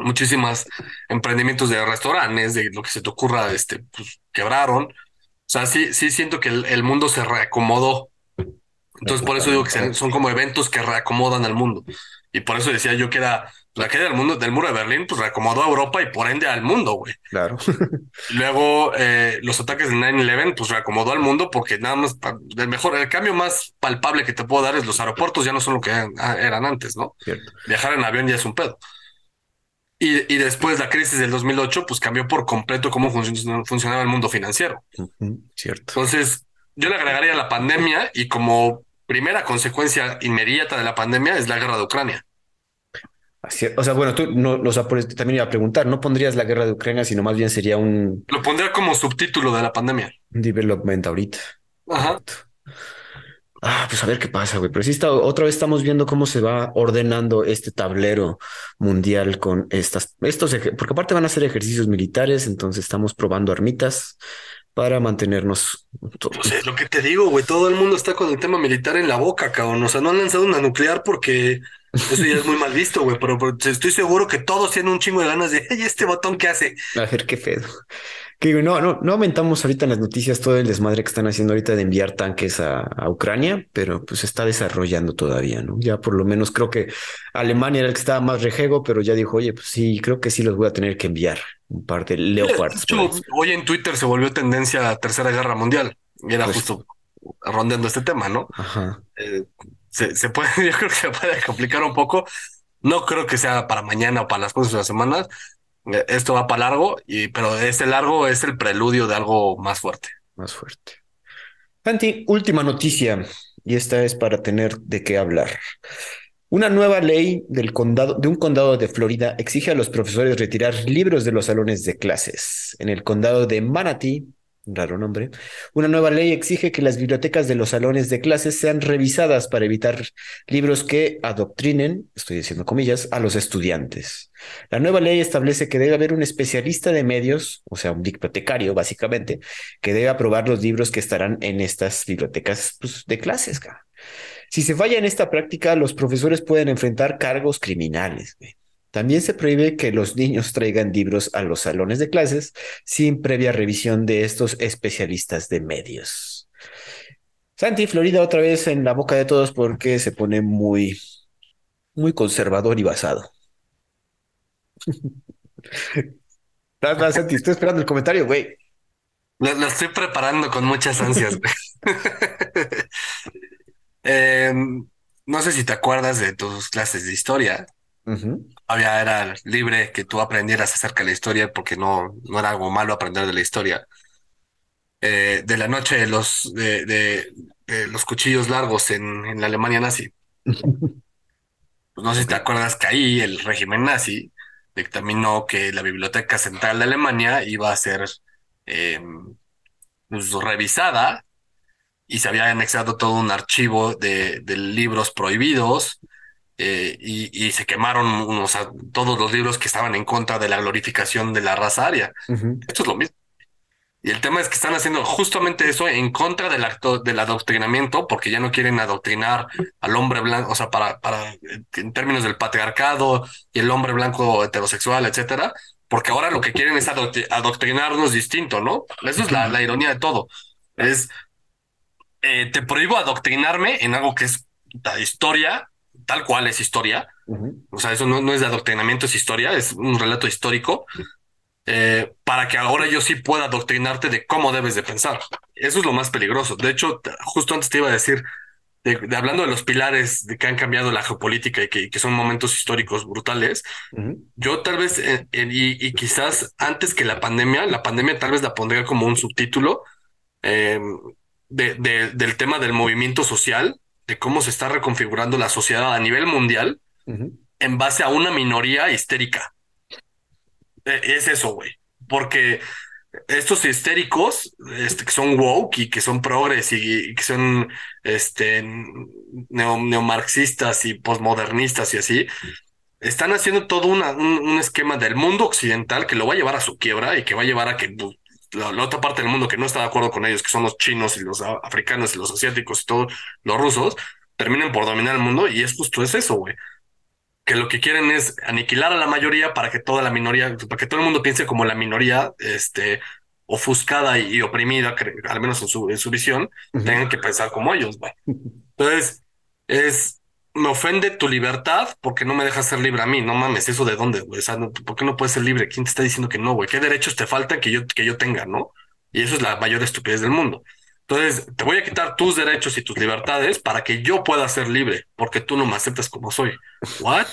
Speaker 2: muchísimas emprendimientos de restaurantes, de lo que se te ocurra, este, pues quebraron. O sea, sí, sí siento que el, mundo se reacomodó. Entonces, por eso digo que son como eventos que reacomodan al mundo. Y por eso decía yo que era la caída del mundo del muro de Berlín, pues reacomodó a Europa y por ende al mundo, güey.
Speaker 1: Claro. *laughs*
Speaker 2: Luego eh, los ataques de 9-11, pues reacomodó al mundo porque nada más, el mejor, el cambio más palpable que te puedo dar es los aeropuertos ya no son lo que eran, antes, ¿no?
Speaker 1: Cierto.
Speaker 2: Viajar en avión ya es un pedo. Y, y, después la crisis del 2008, pues cambió por completo cómo funcionaba el mundo financiero.
Speaker 1: cierto.
Speaker 2: Entonces, yo le agregaría la pandemia y como primera consecuencia inmediata de la pandemia es la guerra de Ucrania.
Speaker 1: Así, o sea, bueno, tú no, o sea, también iba a preguntar, no pondrías la guerra de Ucrania, sino más bien sería un...
Speaker 2: Lo pondría como subtítulo de la pandemia.
Speaker 1: Un development ahorita.
Speaker 2: Ajá.
Speaker 1: Ah, pues a ver qué pasa, güey. Pero sí está, otra vez estamos viendo cómo se va ordenando este tablero mundial con estas, estos, porque aparte van a ser ejercicios militares, entonces estamos probando armitas para mantenernos.
Speaker 2: Pues es lo que te digo, güey. Todo el mundo está con el tema militar en la boca, cabrón. O sea, no han lanzado una nuclear porque eso ya es muy mal visto, güey. Pero, pero, estoy seguro que todos tienen un chingo de ganas de, ¿y este botón qué hace?
Speaker 1: A ver qué pedo. Que no, no, no aumentamos ahorita en las noticias todo el desmadre que están haciendo ahorita de enviar tanques a, Ucrania, pero pues está desarrollando todavía, ¿no? Ya por lo menos creo que Alemania era el que estaba más rejego, pero ya dijo, oye, pues sí, creo que sí los voy a tener que enviar un par de Leopards.
Speaker 2: hoy en Twitter se volvió tendencia a Tercera Guerra Mundial y era pues justo rondeando este tema, ¿no?
Speaker 1: Ajá.
Speaker 2: Eh, se, se puede, *laughs* yo creo que se puede complicar un poco. No creo que sea para mañana o para las próximas semanas, esto va para largo, pero este largo es el preludio de algo más fuerte.
Speaker 1: Más fuerte. Santi, última noticia, y esta es para tener de qué hablar. Una nueva ley del condado, de un condado de Florida exige a los profesores retirar libros de los salones de clases. En el condado de Manatee, raro nombre, una nueva ley exige que las bibliotecas de los salones de clases sean revisadas para evitar libros que adoctrinen, estoy diciendo comillas, a los estudiantes. La nueva ley establece que debe haber un especialista de medios, o sea, un bibliotecario básicamente, que debe aprobar los libros que estarán en estas bibliotecas pues, de clases. Si se falla en esta práctica, los profesores pueden enfrentar cargos criminales. También se prohíbe que los niños traigan libros a los salones de clases sin previa revisión de estos especialistas de medios. Santi, Florida otra vez en la boca de todos porque se pone muy, muy conservador y basado. *laughs* Santi, estoy esperando el comentario, güey.
Speaker 2: Lo, estoy preparando con muchas ansias, *laughs* *laughs* em, no sé si te acuerdas de tus clases de historia había era libre que tú aprendieras acerca de la historia porque no, no era algo malo aprender de la historia. Eh, de la noche de los, de, de, los cuchillos largos en, en la Alemania nazi. No sé si te acuerdas que ahí el régimen nazi dictaminó que la Biblioteca Central de Alemania iba a ser em, pues, revisada y se había anexado todo un archivo de, de libros prohibidos eh, y, se quemaron unos, todos los libros que estaban en contra de la glorificación de la raza aria. Esto es lo mismo. Y el tema es que están haciendo justamente eso en contra del acto del adoctrinamiento, porque ya no quieren adoctrinar al hombre blanco, o sea, para, para, en términos del patriarcado y el hombre blanco heterosexual, etcétera, porque ahora lo que quieren es adoctrinarnos distinto, ¿no? Eso es la, la ironía de todo. Es, eh, te prohíbo adoctrinarme en algo que es la historia tal cual es historia. O sea, eso no, no, es de adoctrinamiento, es historia, es un relato histórico. Eh, para que ahora yo sí pueda adoctrinarte de cómo debes de pensar. Eso es lo más peligroso. De hecho, justo antes te iba a decir, de, hablando de los pilares de que han cambiado la geopolítica y que, que son momentos históricos brutales, yo tal vez, eh, y, y, quizás antes que la pandemia, la pandemia tal vez la pondría como un subtítulo eh, de, de, del tema del movimiento social de cómo se está reconfigurando la sociedad a nivel mundial en base a una minoría histérica. E, es eso, güey. Porque estos histéricos, este, que son woke y que son progres y, que son este, neomarxistas y posmodernistas y así, están haciendo todo una, un, esquema del mundo occidental que lo va a llevar a su quiebra y que va a llevar a que pues, la, otra parte del mundo que no está de acuerdo con ellos, que son los chinos y los africanos y los asiáticos y todos los rusos, terminen por dominar el mundo y es justo es eso, güey. Que lo que quieren es aniquilar a la mayoría para que toda la minoría, para que todo el mundo piense como la minoría, este, ofuscada y, oprimida, al menos en su, en su visión, tengan que pensar como ellos, güey. Entonces, es, me ofende tu libertad porque no me dejas ser libre a mí. No mames, ¿eso de dónde, güey? O sea, ¿por qué no puedes ser libre? ¿Quién te está diciendo que no, güey? ¿Qué derechos te faltan que yo, que yo tenga, no? Y eso es la mayor estupidez del mundo. Entonces, te voy a quitar tus derechos y tus libertades para que yo pueda ser libre, porque tú no me aceptas como soy. ¿What?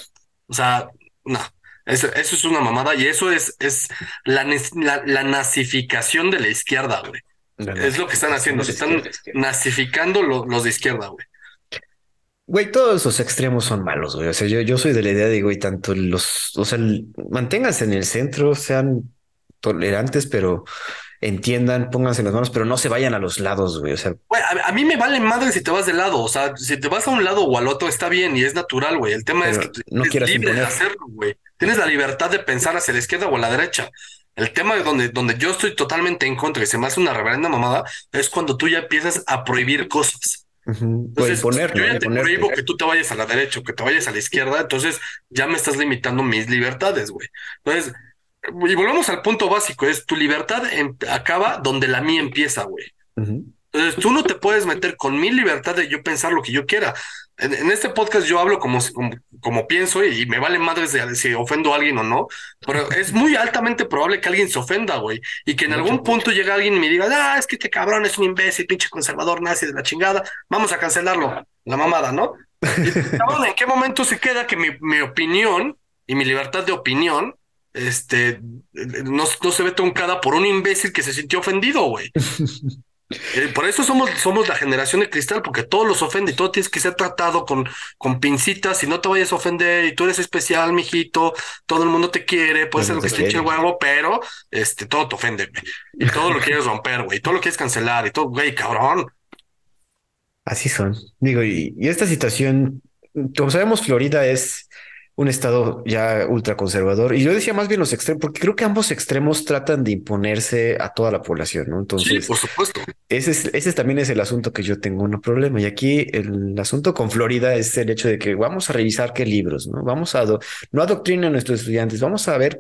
Speaker 2: O sea, no. Eso, eso es una mamada y eso es, es la, la, nazificación de la izquierda, güey. es lo que están haciendo. Se están nazificando los de izquierda, güey.
Speaker 1: Güey, todos esos extremos son malos, güey. O sea, yo, yo soy de la idea de, güey, tanto los, o sea, manténganse en el centro, sean tolerantes, pero entiendan, pónganse las manos, pero no se vayan a los lados, güey. O sea,
Speaker 2: güey, a, mí me vale madre si te vas de lado. O sea, si te vas a un lado o al otro está bien y es natural, güey. El tema es que
Speaker 1: no quieres libre de
Speaker 2: hacerlo, güey. Tienes la libertad de pensar hacia la izquierda o a la derecha. El tema de donde, donde yo estoy totalmente en contra y se me hace una reverenda mamada es cuando tú ya empiezas a prohibir cosas. Entonces, poner, yo ya te prohíbo que tú te vayas a la derecha o que te vayas a la izquierda, entonces ya me estás limitando mis libertades, güey. Entonces, y volvemos al punto básico, es tu libertad acaba donde la mía empieza, güey. Entonces, tú no te puedes meter con mi libertad de yo pensar lo que yo quiera en, este podcast yo hablo como, como, pienso y, me vale madres de si ofendo a alguien o no, pero es muy altamente probable que alguien se ofenda, güey, y que en algún punto llegue alguien y me diga, ah, es que este cabrón es un imbécil, pinche conservador nazi de la chingada, vamos a cancelarlo, la mamada, ¿no? ¿en qué momento se queda que mi, mi opinión y mi libertad de opinión este, no, no se ve truncada por un imbécil que se sintió ofendido, güey. *laughs* Eh, por eso somos, somos la generación de cristal, porque todos los ofende y todo tienes que ser tratado con, con pincitas y no te vayas a ofender y tú eres especial, mijito, todo el mundo te quiere, puede ser lo que esté huevo, pero este, todo te ofende, Y todo lo quieres romper, güey, todo lo quieres cancelar y todo, güey, cabrón.
Speaker 1: Así son. Digo, y, y esta situación, como sabemos, Florida es un estado ya ultraconservador. Y yo decía más bien los extremos, porque creo que ambos extremos tratan de imponerse a toda la población, ¿no?
Speaker 2: Entonces, sí, por supuesto.
Speaker 1: Ese, es, ese también es el asunto que yo tengo un problema. Y aquí el asunto con Florida es el hecho de que vamos a revisar qué libros, ¿no? Vamos a, no adoctrinar a nuestros estudiantes, vamos a ver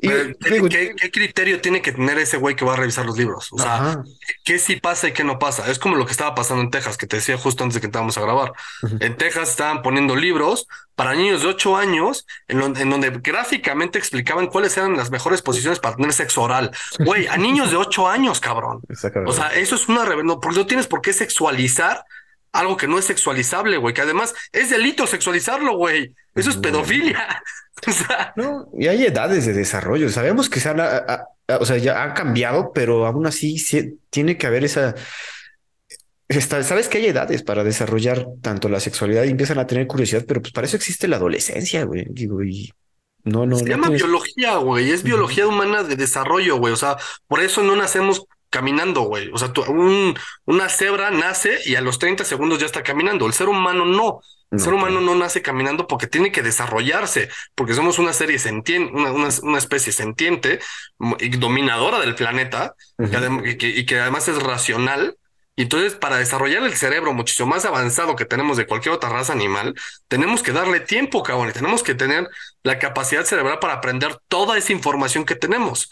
Speaker 2: ¿Qué, criterio tiene que tener ese güey que va a revisar los libros? O sea, ¿qué sí pasa y qué no pasa? Es como lo que estaba pasando en Texas, que te decía justo antes de que estábamos a grabar. En Texas estaban poniendo libros para niños de 8 años en, donde gráficamente explicaban cuáles eran las mejores posiciones para tener sexo oral. Güey, a niños de 8 años, cabrón. *laughs* O sea, eso es una... No, porque no tienes por qué sexualizar algo que no es sexualizable, güey, que además es delito sexualizarlo, güey. Eso es pedofilia. *laughs*
Speaker 1: no, y hay edades de desarrollo. Sabemos que se han, o sea, ya han cambiado, pero aún así tiene que haber esa. Sabes que hay edades para desarrollar tanto la sexualidad y empiezan a tener curiosidad, pero pues para eso existe la adolescencia, güey. Digo, y no, no.
Speaker 2: Se llama biología, güey. Es biología humana de desarrollo, güey. O sea, por eso no nacemos caminando, güey. O sea, un, una cebra nace y a los 30 segundos ya está caminando. El ser humano no. El ser humano no nace caminando porque tiene que desarrollarse, porque somos una serie sentiente, una, una, especie sentiente y dominadora del planeta y, que, además es racional. Y entonces, para desarrollar el cerebro muchísimo más avanzado que tenemos de cualquier otra raza animal, tenemos que darle tiempo, cabrón, y tenemos que tener la capacidad cerebral para aprender toda esa información que tenemos.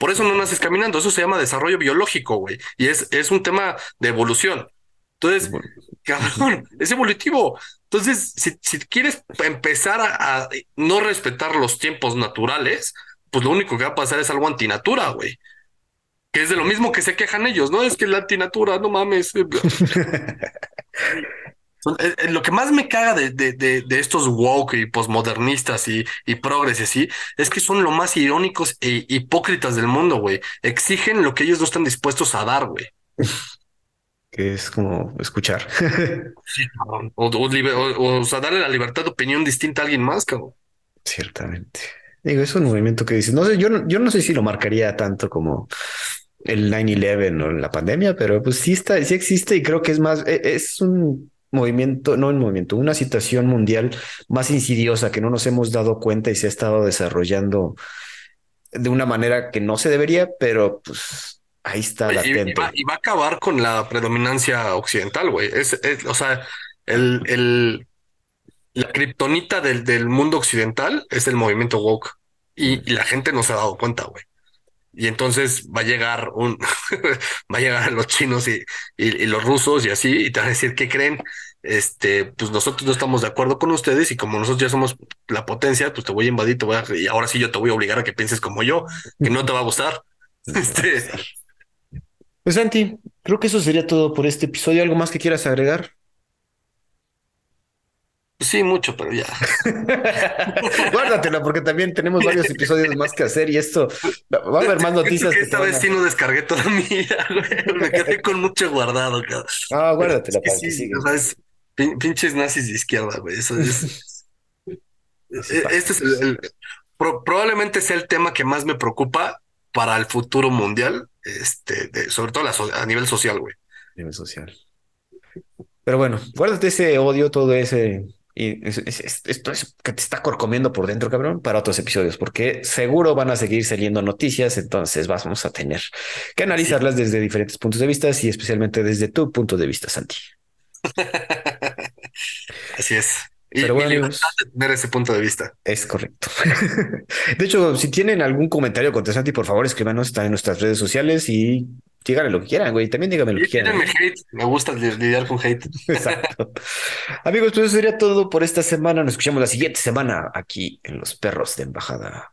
Speaker 2: Por eso no naces caminando, eso se llama desarrollo biológico, güey, y es, es un tema de evolución. Entonces, cabrón, *laughs* es evolutivo. Entonces, si, si quieres empezar a, no respetar los tiempos naturales, pues lo único que va a pasar es algo antinatura, güey. Que es de lo mismo que se quejan ellos, ¿no? Es que la antinatura, no mames. *laughs* Eh, eh, lo que más me caga de, de, de, estos woke y postmodernistas y, y progres y así, es que son lo más irónicos e hipócritas del mundo, güey. Exigen lo que ellos no están dispuestos a dar, güey *laughs*
Speaker 1: que es como escuchar. *laughs*
Speaker 2: Sí, o, o, sea, darle la libertad de opinión distinta a alguien más, cabrón.
Speaker 1: Ciertamente. Digo, es un movimiento que dices, no sé, yo, yo no sé si lo marcaría tanto como el 9-11 o la pandemia, pero pues sí está, sí existe y creo que es más, e, es un movimiento, no un movimiento, una situación mundial más insidiosa que no nos hemos dado cuenta y se ha estado desarrollando de una manera que no se debería, pero pues Ahí está la
Speaker 2: Y, y, va, a acabar con la predominancia occidental, güey. Es, o sea, el, el, la kriptonita del, del mundo occidental es el movimiento woke. Y, la gente no se ha dado cuenta, güey. Y entonces va a llegar un, *laughs* va a llegar los chinos y, y, los rusos y así, y te van a decir, ¿qué creen? Este, pues nosotros no estamos de acuerdo con ustedes y como nosotros ya somos la potencia, pues te voy a invadir, te voy a, y ahora sí yo te voy a obligar a que pienses como yo, que no te va a gustar. *laughs* este.
Speaker 1: Pues Santi, creo que eso sería todo por este episodio. ¿Algo más que quieras agregar?
Speaker 2: Sí, mucho, pero ya. *laughs*
Speaker 1: Guárdatela, porque también tenemos varios episodios más que hacer y esto va a haber más noticias.
Speaker 2: Que esta vez sí no descargué toda mi vida, Me quedé con mucho guardado, cabrón.
Speaker 1: Ah, guárdatela para
Speaker 2: que, sí, pinches nazis de izquierda, güey. Eso es. *laughs* E, este es el, probablemente sea el tema que más me preocupa para el futuro mundial, este, sobre todo a nivel social, güey.
Speaker 1: A nivel social. Pero bueno, guárdate ese odio, todo ese y esto es que te está corcomiendo por dentro, cabrón, para otros episodios, porque seguro van a seguir saliendo noticias, entonces vamos a tener que analizarlas desde diferentes puntos de vista y especialmente desde tu punto de vista, Santi. *laughs*
Speaker 2: Así es. Pero bueno, tener ese punto de vista.
Speaker 1: Es correcto. *laughs* de hecho, si tienen algún comentario contra Santi, por favor, escríbanos, está en nuestras redes sociales y díganle lo que quieran, güey. También díganme lo que quieran.
Speaker 2: hate. Me gusta lidiar con hate. *laughs*
Speaker 1: Exacto. Amigos, pues eso sería todo por esta semana. Nos escuchamos la siguiente semana aquí en Los Perros de Embajada.